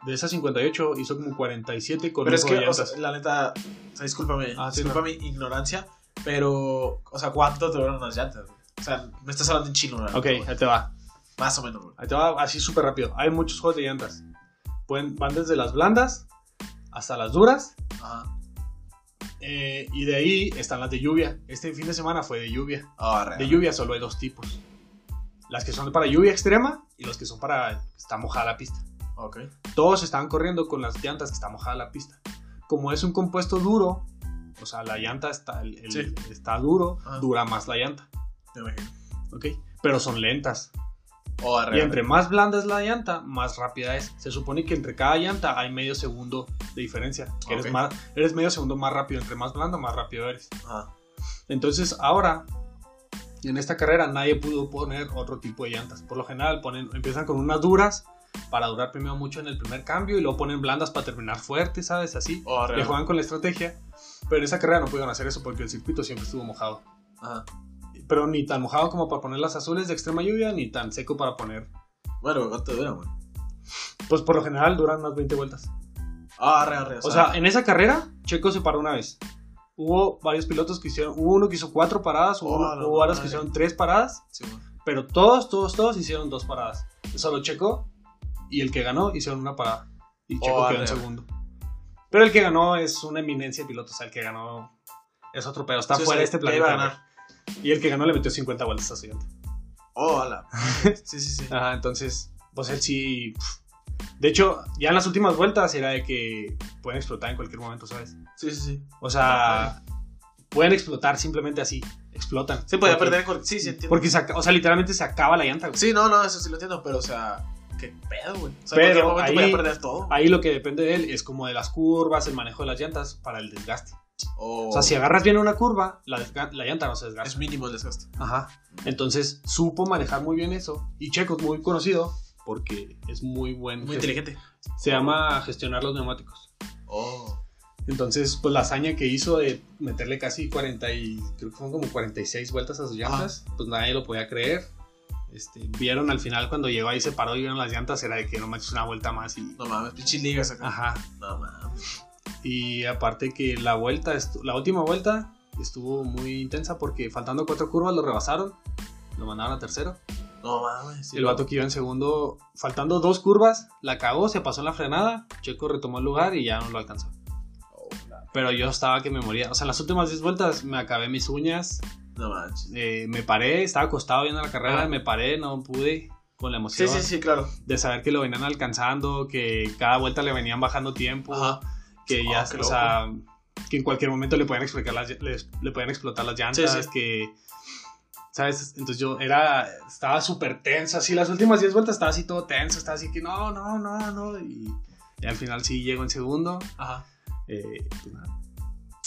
De esas 58 hizo como 47 con Pero es que, o sea, la neta, o sea, discúlpame, Ah, sí, disculpa mi ignorancia, pero, o sea, ¿cuánto te duran las llantas? O sea, me estás hablando en chino, ¿verdad? ok, ahí te va. Más o menos. Ahí te va así súper rápido. Hay muchos juegos de llantas. Pueden, van desde las blandas hasta las duras. Ajá. eh, y de ahí están las de lluvia. Este fin de semana fue de lluvia. Real. De lluvia solo hay dos tipos. Las que son para lluvia extrema y los que son para está mojada la pista. Ok. Todos estaban corriendo con las llantas que está mojada la pista. Como es un compuesto duro, o sea, la llanta está, el- el- Sí. está duro, Ajá. dura más la llanta. Me imagino. ¿Ok? Pero son lentas. Oh, Y entre más blanda es la llanta, más rápida es. Se supone que entre cada llanta hay medio segundo de diferencia. Que Ok. eres, más, eres medio segundo más rápido. Entre más blanda, más rápido eres. Ajá. Entonces ahora, en esta carrera nadie pudo poner otro tipo de llantas. Por lo general ponen, empiezan con unas duras para durar primero mucho en el primer cambio y luego ponen blandas para terminar fuerte, ¿sabes? Así. Oh, Le juegan con la estrategia. Pero esa carrera no pudieron hacer eso porque el circuito siempre estuvo mojado. Ajá. Pero ni tan mojado como para poner las azules de extrema lluvia, ni tan seco para poner. Bueno, ¿cuánto dura, güey? Pues por lo general duran unas 20 vueltas. Ah, real, real. O sea, en esa carrera, Checo se paró una vez. Hubo varios pilotos que hicieron. Hubo uno que hizo cuatro paradas, hubo, Oh, hubo varios que hicieron tres paradas. Sí. Pero todos, todos, todos hicieron dos paradas. Solo Checo y el que ganó hicieron una parada. Y Checo Oh, quedó en arre. segundo. Pero el que ganó es una eminencia de piloto. O sea, el que ganó es otro pedo. Está Sí, fuera sí, de este iba planeta. a ganar. güey. Y el que ganó le metió 50 vueltas a llanta. Oh, ala. Sí, sí, sí. Ajá, entonces, pues él sí. De hecho, ya en las últimas vueltas era de que pueden explotar en cualquier momento, ¿sabes? Sí, sí, sí. O sea, pueden explotar simplemente así. Explotan. Se podía Porque- perder. Sí, sí, entiendo. Porque, se o sea, literalmente se acaba la llanta. güey. Sí, no, no, eso sí lo entiendo, pero, o sea, qué pedo, güey. O sea, en Pero momento ahí- perder todo. Ahí lo que depende de él es como de las curvas, el manejo de las llantas para el desgaste. O O sea, si agarras bien una curva, la, la llanta no se desgasta. es mínimo el desgaste. Ajá. Entonces, supo manejar muy bien eso. Y Checo es muy conocido porque es muy buen. Muy inteligente. Se llama gestionar los neumáticos. Oh. Entonces, pues la hazaña que hizo de meterle casi 40 y creo que fueron como 46 vueltas a sus llantas, pues nadie lo podía creer. Este, vieron al final cuando llegó ahí se paró y vieron las llantas, era de que no manches una vuelta más y... No mames, pinches ligas acá. Ajá. No mames. Y aparte que la vuelta, la última vuelta estuvo muy intensa porque faltando cuatro curvas lo rebasaron, lo mandaron a tercero. No mames. sí, el vato que iba en segundo, faltando dos curvas, la cagó, se pasó la frenada, Checo retomó el lugar y ya no lo alcanzó. Oh, Pero yo estaba que me moría. O sea, en las últimas 10 vueltas me acabé mis uñas, No manches. eh, me paré, estaba acostado viendo la carrera, Ah. me paré, no pude con la Sí, emoción sí, sí, claro. de saber que lo venían alcanzando, que cada vuelta le venían bajando tiempo, Ajá. que Oh, ya, o sea, que en cualquier momento le pueden explicar las, le pueden explotar las llantas, Sí, sí. que ¿sabes? Entonces yo era estaba súper tenso, así las últimas 10 vueltas estaba así todo tenso, estaba así que no, no, no, no y, y al final sí llego en segundo. Ajá. eh,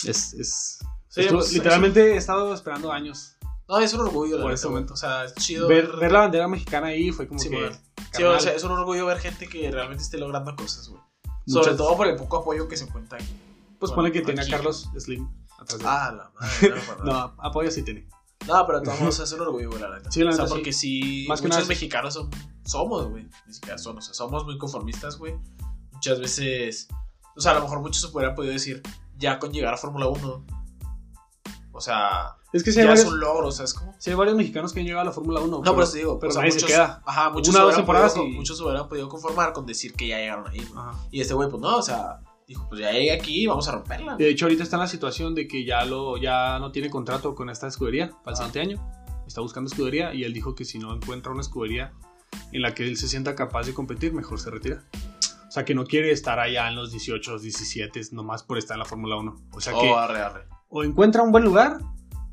pues es, es Sí, estuvo- pues, literalmente he estado esperando años. No, es un orgullo, la Por neta, ese momento. O sea, es chido. Ver, ver la bandera mexicana ahí fue como Sí, que. Sí, o sea, es un orgullo ver gente que realmente esté logrando cosas, güey. muchas- Sobre todo por el poco apoyo que se cuenta ahí. pues bueno, pone que tenía aquí. Carlos Slim atrás de él. Ah, la madre. No. No, apoyo sí tiene. No, pero todos es un orgullo, güey, la neta. Sí, la o sea, neta, porque si Más que muchos nada- mexicanos son, somos, güey. Ni siquiera son, o sea, somos muy conformistas, güey. Muchas veces, o sea, a lo mejor muchos se podrían podido decir, ya con llegar a Fórmula 1, o sea, Es que hay, ya es varios, un logro, o sea, es como... sí hay varios mexicanos que han llegado a la Fórmula 1. No, pero te digo, pero o sea, muchos, se queda. Ajá, muchos, Una, se hubieran podido, y- muchos se hubieran podido conformar con decir que ya llegaron ahí. Y este güey, pues no, o sea, dijo, pues ya llegué aquí, vamos a romperla. De hecho, ahorita está en la situación de que ya, lo, ya no tiene contrato con esta escudería para el siguiente año. Está buscando escudería y él dijo que si no encuentra una escudería en la que él se sienta capaz de competir, mejor se retira. O sea, que no quiere estar allá en los 18, 17, nomás por estar en la Fórmula 1. O sea, que Oh, arre, arre. O encuentra un buen lugar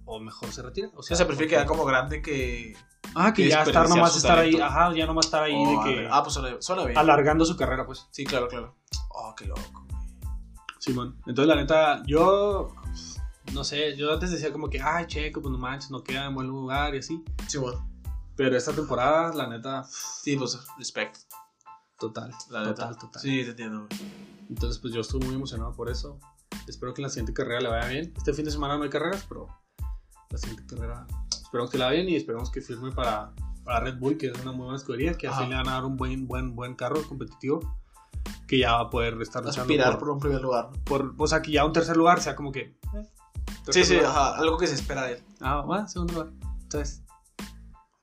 o mejor se retira. O sea, sea, prefiere quedar como grande que... Ah, que que ya estar nomás estar ahí. Ajá, ya nomás estar ahí Oh, de que. Ah, pues suena, suena bien. alargando su carrera, pues. Sí, claro, claro. Oh, qué loco. Simón. Entonces, la neta, yo. No sé, yo antes decía como que, ay, checo, pues no manches, no queda en buen lugar y así. Sí, bueno. Pero esta temporada, la neta, Sí, pues, respect. total. La neta. total, total. Sí, te entiendo. Entonces, pues yo estoy muy emocionado por eso. Espero que en la siguiente carrera le vaya bien. Este fin de semana no hay carreras, pero la siguiente carrera esperamos que la vaya bien y esperamos que firme para, para Red Bull, que es una muy buena escudería, que así le van a dar un buen, buen, buen carro competitivo, que ya va a poder estar luchando Aspirar por, por un primer lugar. por- o sea, que ya un tercer lugar sea como que... eh, Sí, sí, lugar. ajá, algo que se espera de él. Ah, bueno, segundo lugar. Entonces,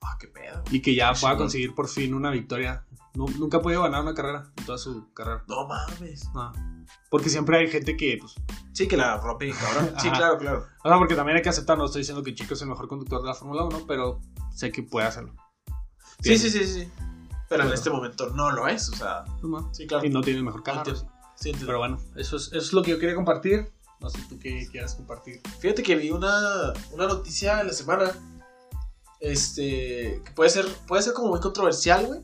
Ah, qué pedo. y que ya pueda conseguir por fin una victoria. Nu- nunca ha podido ganar una carrera en toda su carrera. No mames. No. Porque siempre hay gente que, pues, Sí, que la rompe, cabrón. Sí, claro, claro. o sea, porque también hay que aceptar, no estoy diciendo que Chico es el mejor conductor de la Fórmula 1, pero sé que puede hacerlo. Sí, sí, sí, sí. Pero en este momento no lo es, o sea. No. Sí, claro. Y no tiene el mejor carro. Sí. Pero bueno, eso es, eso es lo que yo quería compartir. No sé tú qué quieras compartir. Fíjate que vi una, una noticia en la semana. Este. Que puede ser, puede ser como muy controversial, güey.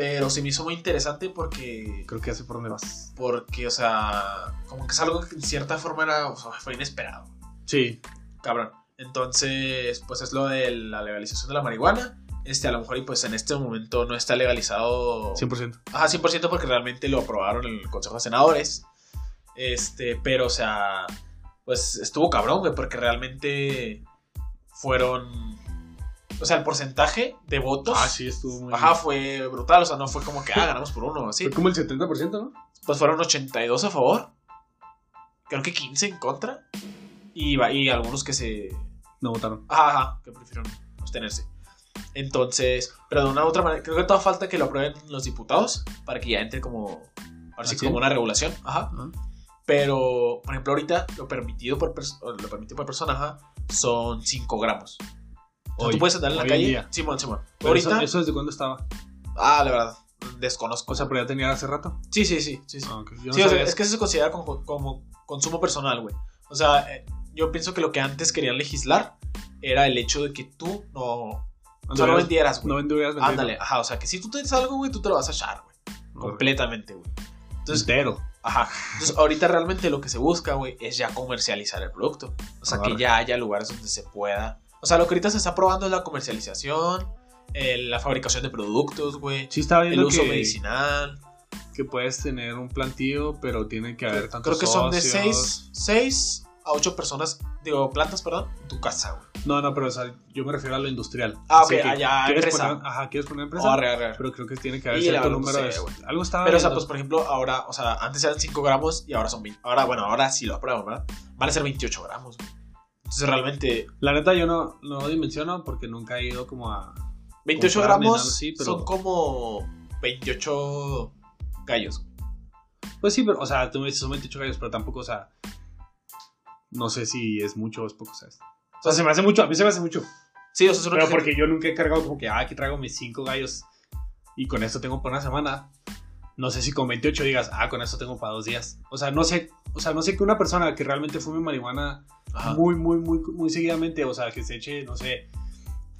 Pero se me hizo muy interesante porque. Creo que ya sé por dónde vas. Porque, o sea. Como que es algo que en cierta forma era. O sea, fue inesperado. Sí. Cabrón. Entonces, pues es lo de la legalización de la marihuana. Este, a lo mejor, y pues en este momento no está legalizado. 100%. Ajá, 100% porque realmente lo aprobaron en el Consejo de Senadores. Este, pero, o sea, pues estuvo cabrón, güey, porque realmente fueron. O sea, el porcentaje de votos. Ah, sí, estuvo muy Ajá, fue brutal. O sea, no fue como que, ah, ganamos por uno, así. Fue como el 70%, ¿no? Pues fueron 82 a favor. Creo que 15 en contra. Y, va- y algunos que se. No votaron. Ajá, ajá, que prefirieron abstenerse. Entonces, pero de una u otra manera, creo que toda falta que lo aprueben los diputados para que ya entre como, ahora sí, ¿Ah, como una regulación. Ajá. Ah. Pero, por ejemplo, ahorita lo permitido por, lo permitido por persona ajá, son 5 gramos. O sea, tú puedes andar en la calle. Simón, Simón. Ahorita. Eso, ¿Eso desde cuándo estaba? Ah, la verdad. Desconozco. O sea, pero ya tenía hace rato. sí, sí, sí. sí, sí. Ah, no Sí, o sea, es que eso se considera como, como consumo personal, güey. O sea, eh, yo pienso que lo que antes querían legislar era el hecho de que tú no, o sea, no vendieras, No güey. vendieras vendiendo. Ándale, ajá, o sea, que si tú tienes algo, güey, tú te lo vas a echar, güey. Completamente, güey. Entonces, Entero. ajá. Entonces, ahorita realmente lo que se busca, güey, es ya comercializar el producto. O sea, que ya haya lugares donde se pueda. O sea, lo que ahorita se está probando es la comercialización, eh, la fabricación de productos, güey. Sí El viendo uso que, medicinal. que puedes tener un plantío, pero tiene que haber tantos Creo que son de socios. 6 a 8 personas, digo, plantas, perdón, en tu casa, güey. No, no, pero o sea, yo me refiero a lo industrial. Ah, ok, allá, ¿quieres empresa. Poner, ajá, quieres poner empresa. Arre, arre, arre. Pero creo que tiene que haber Y cierto número sé, de. Algo estaba. Pero, o sea, viendo. pues por ejemplo, ahora, o sea, antes eran 5 gramos y ahora son 20. Ahora, bueno, ahora sí lo aprueban, ¿verdad? Van a ser 28 gramos, güey. Entonces, realmente, La neta, yo no, no dimensiono porque nunca he ido como a. 28 Comprar ni gramos nada así, pero- son como 28 gallos. Pues sí, pero, o sea, tú me dices son 28 gallos, pero tampoco, o sea. No sé si es mucho o es poco, ¿sabes? O sea, se me hace mucho, a mí se me hace mucho. Sí, o sea, Pero porque yo nunca he cargado como que, ah, aquí traigo mis 5 gallos y con esto tengo para una semana. No sé si con 28 digas, ah, con esto tengo para dos días. O sea, no sé, o sea, no sé que una persona que realmente fume marihuana Ajá. muy, muy, muy, muy seguidamente, o sea, que se eche, no sé.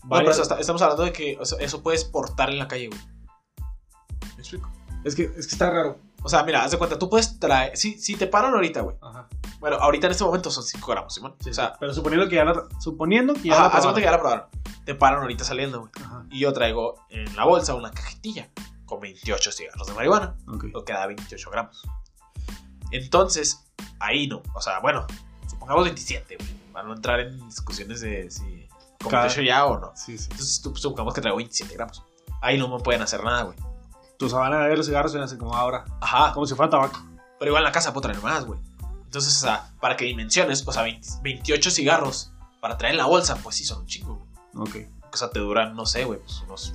No, pero está- estamos hablando de que o sea, eso puedes portar en la calle, güey. ¿Me explico? es, que, es que está raro. O sea, mira, haz de cuenta, tú puedes traer. Si, si te paran ahorita, güey. Ajá. Bueno, ahorita en este momento son 5 gramos, Simón. Sí, o sea, pero suponiendo que ya la, suponiendo que ya ajá, la haz de probaron. cuenta que ya la probaron. Te paran ahorita saliendo, güey. Y yo traigo en la bolsa una cajetilla con 28 cigarros de marihuana. Ok. Lo que da 28 gramos. Entonces, ahí no. O sea, bueno, supongamos 27, güey. Para no entrar en discusiones de si con Cada- 28 ya o no. Sí, sí. Entonces, supongamos que traigo 27 gramos. Ahí no me pueden hacer nada, güey. Tu sabana de los cigarros hace como ahora. Ajá. Como si fuera tabaco. Pero igual en la casa puedo traer más, güey. Entonces, o sea, para que dimensiones, o sea, 20 28 cigarros para traer en la bolsa, pues sí son un chingo, güey. Ok. O sea, te duran, no sé, güey, pues unos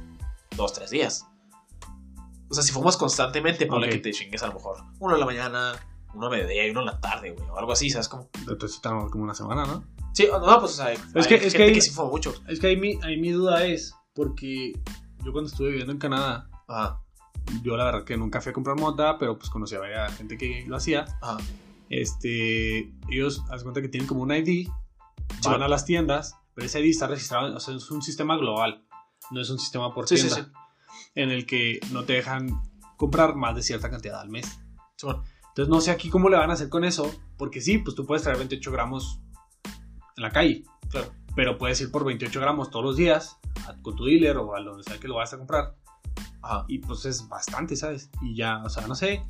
2, 3 días. O sea, si fumas constantemente, ponle Ok. que te chingues a lo mejor uno en la mañana, uno a mediodía y uno en la tarde, güey, o algo así, ¿sabes cómo? Entonces está como una semana, ¿no? Sí, no, pues, o sea, hay Es que- es que que, hay- sí fuma mucho. Es que ahí mi, ahí mi duda es, porque yo cuando estuve viviendo en Canadá, Ajá, yo la verdad que nunca fui a comprar mota, pero pues conocí a gente que lo hacía. ajá. Este, ellos, haz cuenta que tienen como un ID, Sí. van a las tiendas, pero ese ID está registrado, o sea, es un sistema global, no es un sistema por Sí, sí, tienda, en el que no te dejan comprar más de cierta cantidad al mes. Entonces no sé aquí cómo le van a hacer con eso, porque sí, pues tú puedes traer 28 gramos en la calle, claro. pero puedes ir por 28 gramos todos los días a- con tu dealer o a donde sea que lo vas a comprar. Ajá. Y pues es bastante, ¿sabes? Y ya, o sea, no sé.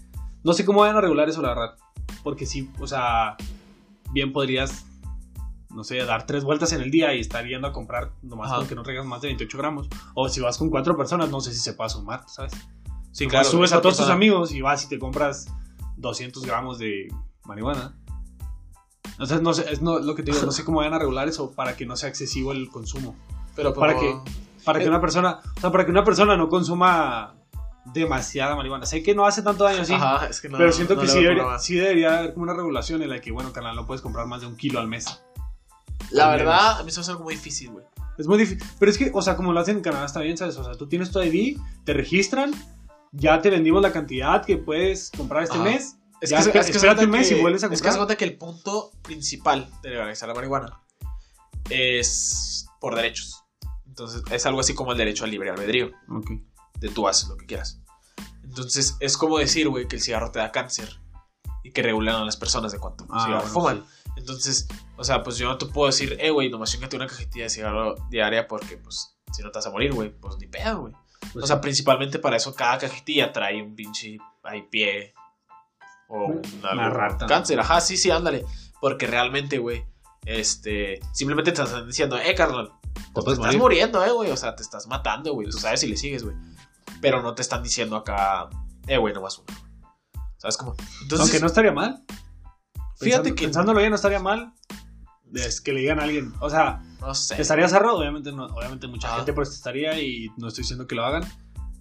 No sé cómo van a regular eso, la verdad. porque sí, o sea, bien podrías, no sé, dar tres vueltas en el día y estar yendo a comprar nomás Ajá. con que no traigas más de 28 gramos. O si vas con cuatro personas, no sé si se pueda sumar, ¿sabes? Sí, Nomás subes a todos tus amigos y vas y te compras 200 gramos de marihuana. Sea, no sé, es no, lo que te digo, no sé cómo vayan a regular eso para que no sea excesivo el consumo. Pero para como- Para que Eh. una persona, o sea, para que una persona no consuma demasiada marihuana. Sé que no hace tanto daño así, Ajá, es que no, pero siento no que debería, sí debería haber como una regulación en la que, bueno, canal, no puedes comprar más de un kilo al mes. La al verdad, a mí se me hace algo muy difícil, güey. Es muy difícil. Pero es que, o sea, como lo hacen en Canadá está bien, ¿sabes? O sea, tú tienes tu ID, te registran, ya te vendimos la cantidad que puedes comprar este Ajá. mes. Es Ya, que, espera- es que espérate un mes que- y vuelves a Es que comprar. se nota que el punto principal de legalizar la marihuana es por derechos. Entonces, es algo así como el derecho al libre albedrío. Ok. De tú haces lo que quieras. Entonces, es como decir, güey, que el cigarro te da cáncer y que regulan a las personas de cuánto Ah, cigarro bueno, fuman. Entonces, o sea, pues yo no te puedo decir, eh, güey, nomás chingate una cajetilla de cigarro diaria porque, pues, si no te vas a morir, güey, pues ni pedo, güey. Pues o sea, principalmente para eso cada cajetilla trae un pinche ahí pie o un, Una rata. cáncer. Ajá, sí, sí, ándale. Porque realmente, güey, este, simplemente te están diciendo, eh, carnal, te, estás muriendo, eh, güey. O sea, te estás matando, güey. Tú sabes si le sigues, güey. Pero no te están diciendo acá, eh, güey, no vas una. ¿Sabes cómo? Entonces, Aunque no estaría mal. Fíjate que. Pensándolo bien, no estaría mal. Es que le digan a alguien. O sea, No sé. estaría cerrado. Obviamente, no, obviamente mucha Ajá. gente protestaría y no estoy diciendo que lo hagan.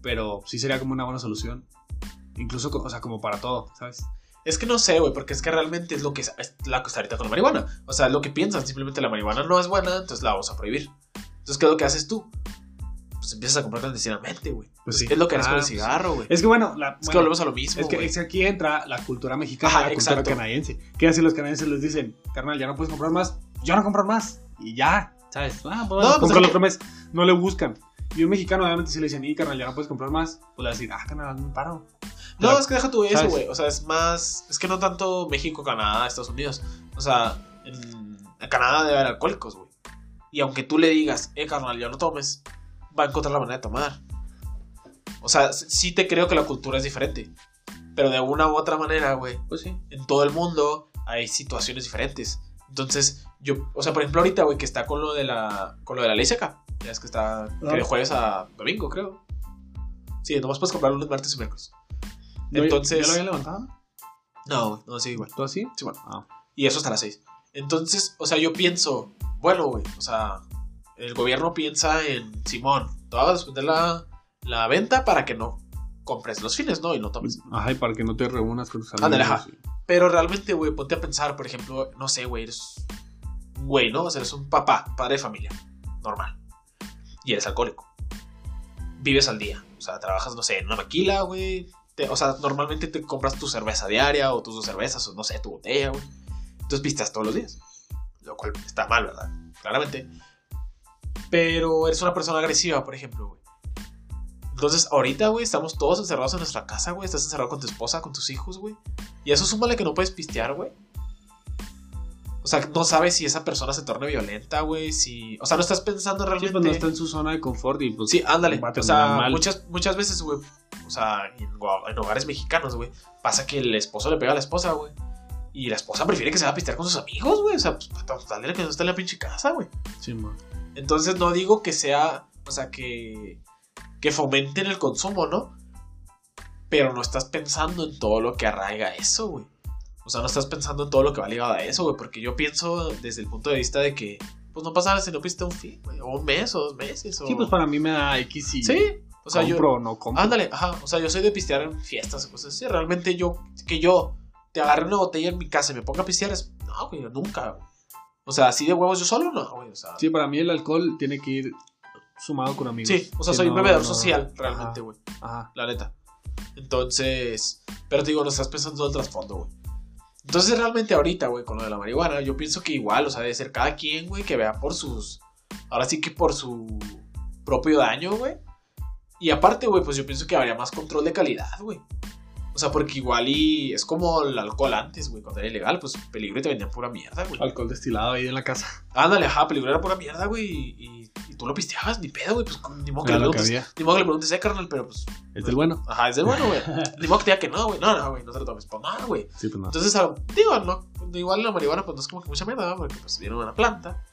Pero sí sería como una buena solución. Incluso, o sea, como para todo, ¿sabes? Es que no sé, güey, porque es que realmente es lo que es, es la está ahorita con la marihuana. O sea, lo que piensan, simplemente la marihuana no es buena, entonces la vamos a prohibir. Entonces, ¿qué es lo que haces tú? Pues empiezas a comprar clandestinamente, güey. Pues sí. Es lo que haces Ah, con el cigarro, güey. Es que bueno, la, Es que bueno, volvemos a lo mismo, es que, es que aquí entra la cultura mexicana, Ajá, la cultura exacto. canadiense. ¿Qué hacen los canadienses? Les dicen, carnal, ya no puedes comprar más, ya no comprar más. Y ya, ¿sabes? Ah, pues, No, bueno, pues el que- otro mes. No le buscan. Y un mexicano, obviamente, si le dicen, y carnal, ya no puedes comprar más, pues le va a decir, ah, carnal, me paro. No, Pero- es que deja tú eso, güey. O sea, es más. Es que no tanto México, Canadá, Estados Unidos. O sea, en, en Canadá debe haber alcohólicos, güey. Y aunque tú le digas, eh, carnal, ya no tomes, va a encontrar la manera de tomar. O sea, sí te creo que la cultura es diferente. Pero de una u otra manera, güey, Pues sí. en todo el mundo hay situaciones diferentes. Entonces, yo, o sea, por ejemplo, ahorita, güey, que está con lo de la, con lo de la ley seca. Ya es que está que de Ah. jueves a domingo, creo. Sí, nomás puedes comprar lunes, martes y miércoles. ¿Ya- Entonces, ¿Ya lo habían levantado? no, no, sí, igual. ¿Tú así? Sí, bueno. Ah. Y eso hasta las 6. Entonces, o sea, yo pienso, bueno, güey, o sea, el gobierno piensa en Simón, te vas a suspender la, la venta para que no compres los fines, ¿no? Y no tomes. Ajá, y para que no te reúnas con tus amigos. Ajá. y- Pero realmente, güey, ponte a pensar, por ejemplo, no sé, güey, eres un güey, ¿no? O sea, eres un papá, padre de familia, normal. Y eres alcohólico. Vives al día. O sea, trabajas, no sé, en una maquila, güey. O sea, normalmente te compras tu cerveza diaria o tus dos cervezas o no sé, tu botella, güey. Entonces pistas todos los días. Lo cual está mal, ¿verdad? Claramente. Pero eres una persona agresiva, por ejemplo, güey. Entonces, ahorita, güey, estamos todos encerrados en nuestra casa, güey. Estás encerrado con tu esposa, con tus hijos, güey. Y eso súmale que no puedes pistear, güey. O sea, no sabes si esa persona se torna violenta, güey. Si... O sea, no estás pensando Sí, realmente. pues no está en su zona de confort y pues. Sí, ándale. O sea, mal. muchas, muchas veces, güey. O sea, en, en hogares mexicanos, güey. Pasa que el esposo le pega a la esposa, güey. Y la esposa prefiere que se vaya a pistear con sus amigos, güey. O sea, pues para darle que no esté en la pinche casa, güey. Sí, man. Entonces no digo que sea, o sea, que, que fomenten el consumo, ¿no? Pero no estás pensando en todo lo que arraiga eso, güey. O sea, no estás pensando en todo lo que va ligado a eso, güey. Porque yo pienso desde el punto de vista de que, pues no pasa nada si no piste un fin, güey. O un mes o dos meses. O... Sí, pues para mí me da X y. Sí, o sea, yo... compro o no compro. Ándale, ajá. O sea, yo soy de pistear en fiestas o cosas así. Realmente yo, que yo te agarre una botella en mi casa y me ponga a pistear es, no, güey, nunca, güey. O sea, así de huevos yo solo, no, güey. O sea, Sí, para mí el alcohol tiene que ir sumado con amigos. Sí, o sea, soy no, un bebedor no. social, realmente, güey. Ajá. La neta. Entonces, pero te digo, no estás pensando todo el trasfondo, güey. Entonces, realmente ahorita, güey, con lo de la marihuana, yo pienso que igual, o sea, debe ser cada quien, güey, que vea por sus. Ahora sí que por su propio daño, güey. Y aparte, güey, pues yo pienso que habría más control de calidad, güey. O sea, porque igual y es como el alcohol antes, güey, cuando era ilegal, pues peligro y te vendían pura mierda, güey. Alcohol destilado ahí en la casa. Ándale, ajá, peligro era pura mierda, güey, y, tú lo pisteabas, ni pedo, güey, pues ni modo que le que preguntes, ni modo que le preguntes, eh, carnal, pero pues, Es del bueno. ajá, es del bueno, güey. ni modo que te diga que no, güey, no, no, güey, no te lo tomes, pues nada, güey. Sí, pues no. Entonces, digo, no, igual la marihuana, pues no es como que mucha mierda, ¿verdad? porque pues viene una planta,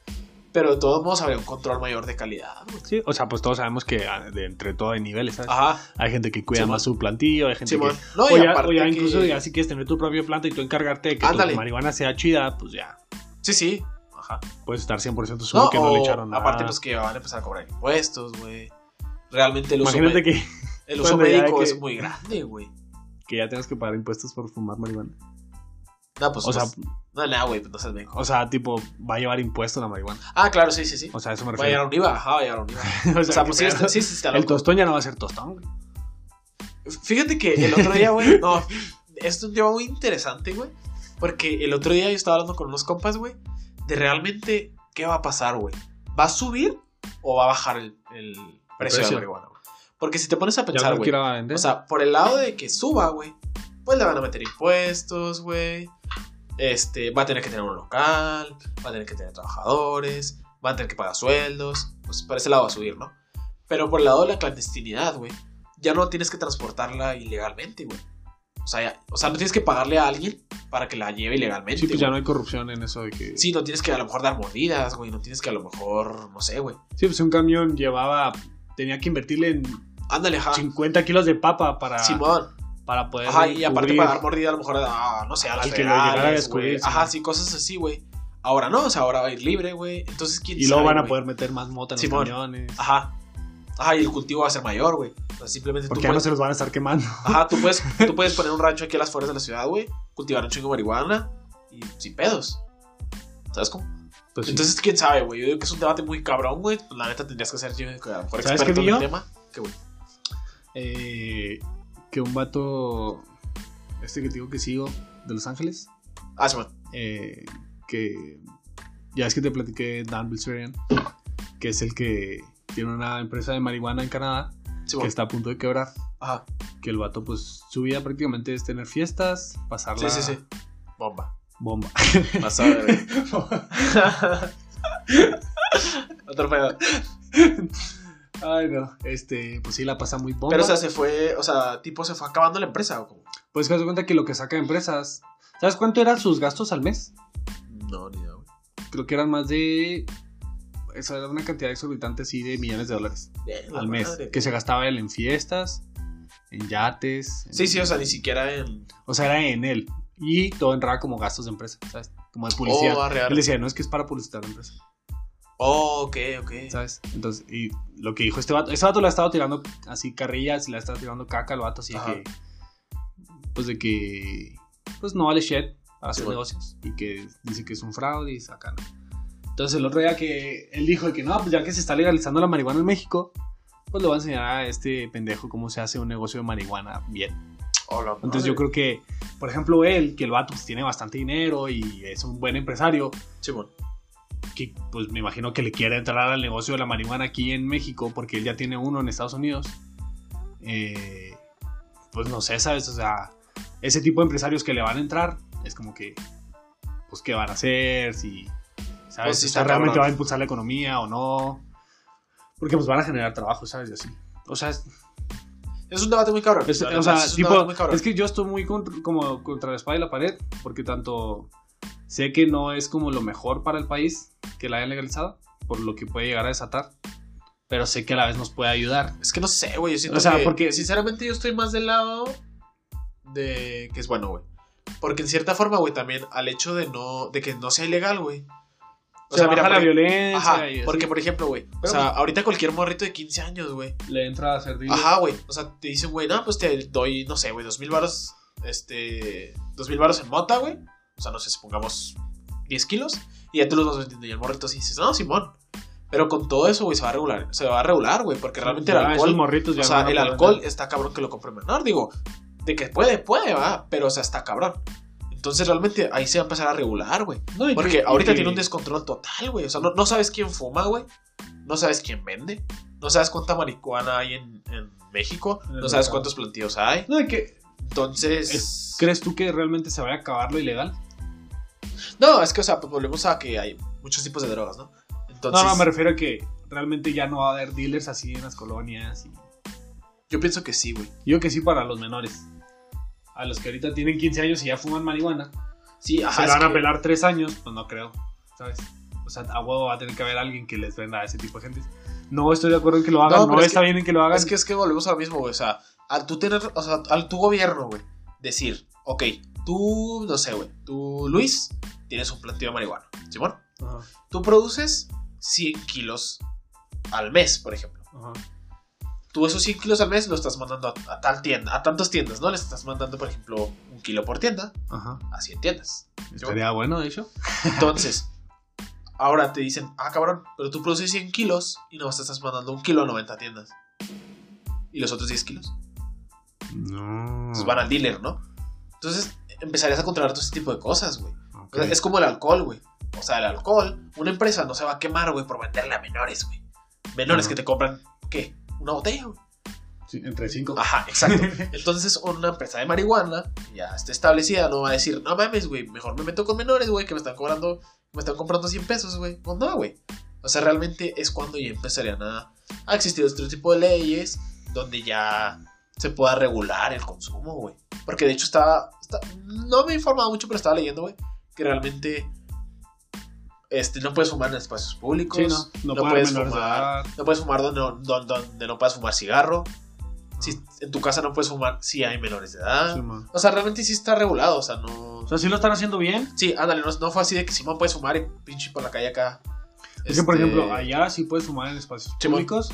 pero de todos modos habría un control mayor de calidad, güey. Sí, o sea, pues todos sabemos que ah, de entre todo hay niveles, ¿sabes? Ajá, Hay gente que cuida Sí, más su plantillo, hay gente sí, que... No, o ya, o ya que- incluso ya si quieres tener tu propia planta y tú encargarte de que Ándale. tu marihuana sea chida, pues ya Sí, sí, ajá. puedes estar 100% seguro que no le echaron nada. Aparte, pues que van a empezar a cobrar impuestos, güey. Realmente el uso, Imagínate me- que, el uso médico que- es muy grande, güey. que ya tengas que pagar impuestos por fumar marihuana. No, pues, O sea, pues, no, no, güey, pues no seas o sea, tipo, va a llevar impuestos la marihuana. Ah, claro, sí, sí, sí. O sea, eso me Va a refiero. a un IVA, ajá, va a llegar a un IVA. o O sea, sea, pues sí, está- sí, sí, está el tostón ya no va a ser tostón, güey. Fíjate que el otro día, güey, no, esto es un tema muy interesante, güey. Porque el otro día yo estaba hablando con unos compas, güey, de realmente qué va a pasar, güey. ¿Va a subir o va a bajar el, el precio, de precio. la marihuana, güey? Porque si te pones a pensar, güey, o sea, por el lado de que suba, güey, pues le van a meter impuestos, güey. Este, va a tener que tener un local, va a tener que tener trabajadores, va a tener que pagar sueldos. Pues por ese lado va a subir, ¿no? Pero por el lado de la clandestinidad, güey, ya no tienes que transportarla ilegalmente, güey. O sea, ya- o sea, no tienes que pagarle a alguien para que la lleve ilegalmente. sí, pues ya güey. no hay corrupción en eso de que... Sí, no tienes que a lo mejor dar mordidas, güey. No tienes que a lo mejor, no sé, güey. Sí, pues un camión llevaba... Tenía que invertirle en Ándale, ajá. 50 kilos de papa para, Simón. Para poder Ajá, y aparte cubrir- pagar mordida a lo mejor a, no sé, a Al que lo llegara a descubrir, sí. Ajá, sí, cosas así, güey. Ahora no, o sea, ahora va a ir libre, güey. Entonces, ¿quién Y luego sabe, van a poder meter más mota en los camiones. Ajá. Ajá, y el cultivo va a ser mayor, güey. O sea, simplemente Porque tú ya no se los van a estar quemando. Ajá, tú puedes, tú puedes poner un rancho aquí a las afueras de la ciudad, güey. Cultivar un chingo de marihuana y sin pedos. ¿Sabes cómo? Pues sí. Entonces, quién sabe, güey. Yo digo que es un debate muy cabrón, güey. Pues, la neta tendrías que ser yo, a lo mejor ¿Sabes experto en el tema. ¿Qué, güey? Eh, que un vato, este que te digo que sigo, de Los Ángeles, Ah, sí, eh, que ya es que te platiqué Dan Bilzerian, que es el que tiene una empresa de marihuana en Canadá Sí, que está a punto de quebrar. Ajá. Que el vato, pues, su vida prácticamente es tener fiestas, pasarla Sí, sí, sí. Bomba. bomba. Güey. Otro pedo. Ay, no. Este, pues sí, la pasa muy bomba. Pero, o sea, se fue, o sea, tipo, se fue acabando la empresa, ¿o cómo? pues que de cuenta que lo que saca de empresas. ¿Sabes cuánto eran sus gastos al mes? No, ni idea, güey. Creo que eran más de. Esa era una cantidad exorbitante así de millones de dólares al mes. madre. Que se gastaba él en fiestas, en yates. en- Sí, sí, o sea, ni siquiera en. O sea, era en él. Y todo entraba como gastos de empresa, ¿sabes? Como de publicidad. Oh. Él decía, no es que es para publicitar la empresa, Oh, ok, ok. ¿sabes? Entonces, y lo que dijo este vato, este vato le ha estado tirando así carrillas y le ha estado tirando caca al vato, así de Ajá. que, pues de que, pues no vale shit para hacer Sí, bueno. negocios y que dice que es un fraude y sacan. Entonces, el otro día que él dijo de que no, pues ya que se está legalizando la marihuana en México, pues le voy a enseñar a este pendejo cómo se hace un negocio de marihuana bien. Oh, la Entonces, yo creo que, por ejemplo, él, que el vato pues, tiene bastante dinero y es un buen empresario, Simón. Que pues me imagino que le quiere entrar al negocio de la marihuana aquí en México porque él ya tiene uno en Estados Unidos. Eh, pues no sé, ¿sabes? O sea, ese tipo de empresarios que le van a entrar es como que, pues, ¿qué van a hacer? Si, ¿sabes? Pues si está realmente cabrón. va a impulsar la economía o no. Porque pues van a generar trabajo, ¿sabes? Y así. O sea, es, Es un debate muy cabrón. es- o sea, es tipo, muy cabrón. es que yo estoy muy con- como contra la espada y la pared, porque tanto sé que no es como lo mejor para el país que la hayan legalizado, por lo que puede llegar a desatar, pero sé que a la vez nos puede ayudar. Es que no sé, güey. O sea, que, porque- sinceramente, yo estoy más del lado de que es bueno, güey. Porque en cierta forma, güey, también al hecho de no, de que no sea ilegal, güey. O sea, baja la violencia Ajá, y porque por ejemplo, güey. O sea, ahorita cualquier morrito de 15 años, güey. le entra a hacer dinero. Ajá, güey. O sea, te dicen, güey, no, pues te doy, no sé, güey, dos mil baros, este, dos mil baros en mota, güey. O sea, no sé, supongamos 10 kilos. Y ya tú los vas vendiendo y el morrito así dices, no, Simón. Pero con todo eso, güey, se va a regular, se va a regular, güey, porque realmente el Ya, esos alcohol, morritos ya o sea, el alcohol vender. está cabrón que lo compre menor, digo, de que puede, puede, va, pero o sea, está cabrón. Entonces realmente ahí se va a empezar a regular, güey. No, Porque que- ahorita y tiene un descontrol total, güey. O sea, no, no sabes quién fuma, güey. No sabes quién vende. No sabes cuánta marihuana hay en, en México. En el No sabes cuántos plantíos hay. No, y que Entonces. Es- ¿Crees tú que realmente se vaya a acabar lo ilegal? No, es que, o sea, pues volvemos a que hay muchos tipos de drogas, ¿no? Entonces, no, no, me refiero a que realmente ya no va a haber dealers así en las colonias. Y... yo pienso que sí, güey. Yo que sí para los menores. A los que ahorita tienen 15 años y ya fuman marihuana. Sí, ajá. se van a pelar 3 años, pues no creo. ¿Sabes? O sea, a huevo va a tener que haber alguien que les venda a ese tipo de gente. No estoy de acuerdo en que lo hagan, No, está que- bien en que lo hagan. Es que es que volvemos a lo mismo, güey. O sea, al tú tener, o sea, al tu gobierno, güey, decir, ok, tú, no sé, güey, tú, Luis, tienes un plantío de marihuana, ¿Simón? Tú produces 100 kilos al mes, por ejemplo. ajá. Tú esos 100 kilos al mes los estás mandando a, a tal tienda, a tantas tiendas, ¿no? Les estás mandando, por ejemplo, un kilo por tienda Ajá. a 100 tiendas. Estaría bueno, de hecho. Entonces, ahora te dicen, ah, cabrón, pero tú produces 100 kilos y no estás mandando un kilo a 90 tiendas. ¿Y los otros 10 kilos? No. Entonces van al dealer, ¿no? Entonces empezarías a controlar todo ese tipo de cosas, güey. Ok. O sea, Es como el alcohol, güey. O sea, el alcohol, una empresa no se va a quemar, güey, por venderle a menores, güey. Menores que te compran, ¿qué? Una botella, güey. Sí, entre 5. Ajá, exacto. Entonces, una empresa de marihuana ya está establecida, no va a decir, no mames, güey, mejor me meto con menores, güey, que me están cobrando, me están comprando 100 pesos, güey. Pues no, güey. O sea, realmente es cuando ya empezarían a, a existir otro tipo de leyes donde ya se pueda regular el consumo, güey. Porque de hecho estaba, está- no me he informado mucho, pero estaba leyendo, güey, que realmente este, no puedes fumar en espacios públicos. Sí, no. No, no puede puedes fumar. No puedes fumar donde no, don- donde no puedas fumar cigarro. Si en tu casa no puedes fumar si hay menores de edad. Sí. O sea, realmente sí está regulado. O sea, no. O sea, sí lo están haciendo bien. Sí, ándale, no, no fue así de que Simón puedes fumar y pinche por la calle acá. Es que, por Este, ejemplo, allá sí puedes fumar en espacios Simón. públicos.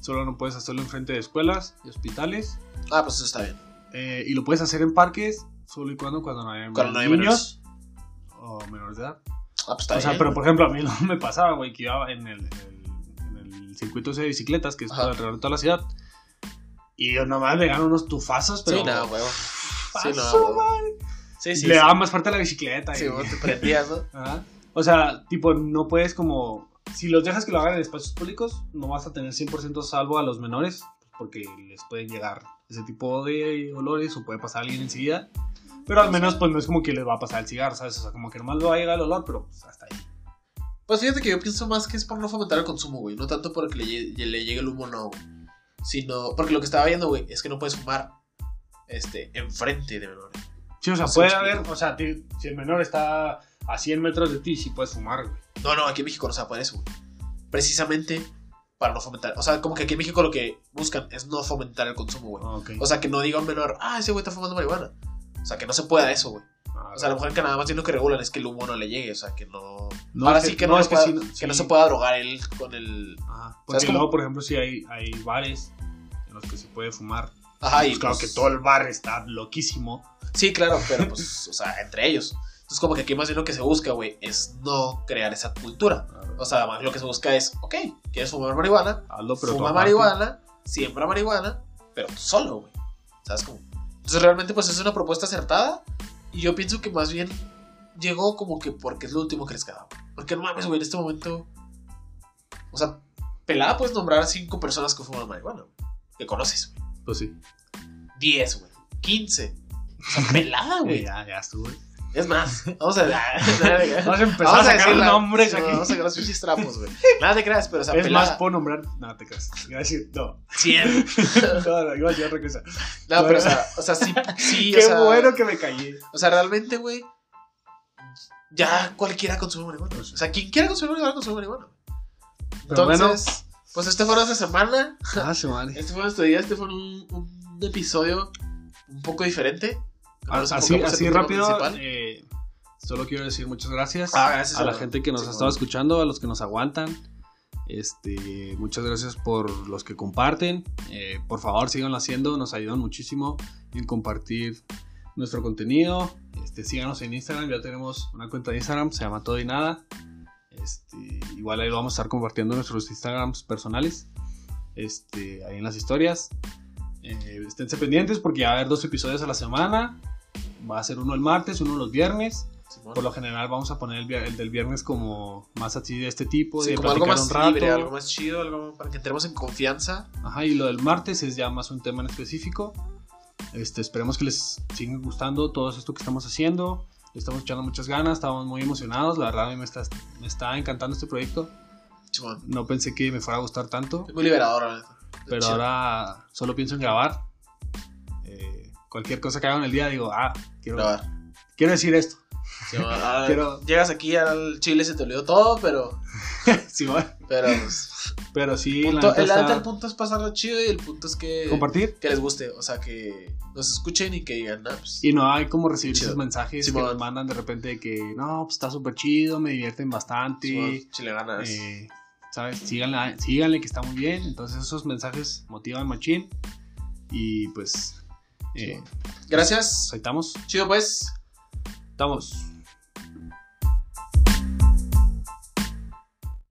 Solo no puedes hacerlo enfrente de escuelas y hospitales. Ah, pues eso está bien. Eh, y lo puedes hacer en parques solo y cuando, cuando no hay, Cuando no hay niños o menores de edad. Ah, pues está o sea, bien. pero por ejemplo, a mí no me pasaba, güey, que iba en el, en el, en el circuito de bicicletas que es todo alrededor de toda la ciudad. Y yo nomás le gano unos tufazos, pero. Sí, no, huevo. Sí, no, huevo. Sí, sí. le sí. daba más fuerte a la bicicleta. Sí, y- vos te prendías, ¿no? Ajá. O sea, tipo, no puedes como... Si los dejas que lo hagan en espacios públicos, no vas a tener 100% salvo a los menores, porque les pueden llegar ese tipo de olores o puede pasar alguien enseguida. Pero al menos, pues no es como que les va a pasar el cigarro, ¿sabes? O sea, como que nomás le va a llegar el olor, pero pues, hasta ahí. Pues fíjate que yo pienso más que es por no fomentar el consumo, güey. No tanto porque le, le llegue el humo, no, güey. Sino, porque lo que estaba viendo, güey, es que no puedes fumar este, enfrente de menores. Sí, o sea, No puede haber, o sea, si el menor está a 100 metros de ti, sí puedes fumar, güey. No, no, aquí en México no se va a eso, güey. Precisamente para no fomentar. O sea, como que aquí en México lo que buscan es no fomentar el consumo, güey. Ok. O sea, que no diga un menor, ah, ese güey está fumando marihuana. O sea, que no se pueda eso, güey. Ah, O sea, a lo mejor que nada más bien lo que regulan es que el humo no le llegue. O sea, que no. no, Ahora es sí que no, es sí, que sí. no se pueda drogar él con el. Ajá, porque luego, por ejemplo, si hay, hay bares en los que se puede fumar. Ajá, y Pues claro pues- que todo el bar está loquísimo. Sí, claro, pero pues, o sea, entre ellos. Entonces, como que aquí más bien lo que se busca, güey, es no crear esa cultura. O sea, más lo que se busca es, ok, ¿quieres fumar marihuana? Hazlo, pero Fuma marihuana, siembra marihuana, pero solo, güey. ¿Sabes cómo? Entonces, realmente, pues es una propuesta acertada. Y yo pienso que más bien llegó como que porque es lo último que les quedaba. Porque no mames, güey, en este momento. O sea, pelada puedes nombrar a cinco personas que fuman marihuana, güey, Que conoces, güey. Pues sí. 10, güey. 15. O sea, pelada, güey. Ya, ya estuvo. Es más, vamos a. Vamos a empezar Vamos a sacar decir la- nombres aquí. Vamos a sacar los pinches trapos, güey. Nada te creas, pero o sea, es pelada. más, puedo nombrar. No, te creas. Iba a decir, no. 100. no, no, iba a decir otra cosa. No, pero o sea, o sea, sí, sí, Qué o sea, bueno que me callé. O sea, realmente, güey, ya cualquiera consume marihuana. O sea, quien quiera consumir marihuana, consume marihuana. Entonces, pues este fue nuestra semana. Ah, se vale. Este fue nuestro día. Este fue un, un episodio un poco diferente. Así, así rápido. eh, solo quiero decir muchas gracias. Ah, gracias a la gente que nos sí, ha estado escuchando, a los que nos aguantan. Este, muchas gracias por los que comparten. Eh, por favor, síganlo haciendo, nos ayudan muchísimo en compartir nuestro contenido. Este, síganos en Instagram, ya tenemos una cuenta de Instagram, se llama Todo y Nada. Este, igual ahí lo vamos a estar compartiendo en nuestros Instagrams personales. Este, ahí en las historias. Eh, esténse pendientes porque ya va a haber dos episodios a la semana. Va a ser uno el martes, uno los viernes. Por lo general vamos a poner el, el del viernes como más así de este tipo, Sí, de como algo más un rato. libre, algo más chido, algo para que entremos en confianza. Ajá, y lo del martes es ya más un tema en específico. Este, esperemos que les siga gustando todo esto que estamos haciendo. Le estamos echando muchas ganas, estamos muy emocionados. La verdad, a mí me está, me está encantando este proyecto. No pensé que me fuera a gustar tanto, Es muy liberador, pero Chido. ahora solo pienso en grabar. Cualquier cosa que haga en el día, digo, ah, quiero, Grabar. quiero decir esto. Simón. Ah, Quiero- Llegas aquí al Chile, se te olvidó todo, pero. Sí, va. Pero. pues, Pero sí, punto- el, la neta, está- el punto es pasarlo chido y el punto es que. compartir. Que les guste. O sea, que nos escuchen y que digan, ah, pues. Y no hay como recibir Chido. esos mensajes Simón. que nos mandan de repente de que no, pues está súper chido, me divierten bastante. Simón, chile ganas. eh, ¿Sabes? Síganle, síganle que está muy bien. Entonces esos mensajes motivan machín. Y pues... Eh, Gracias. ahí estamos. Chido, pues. Estamos.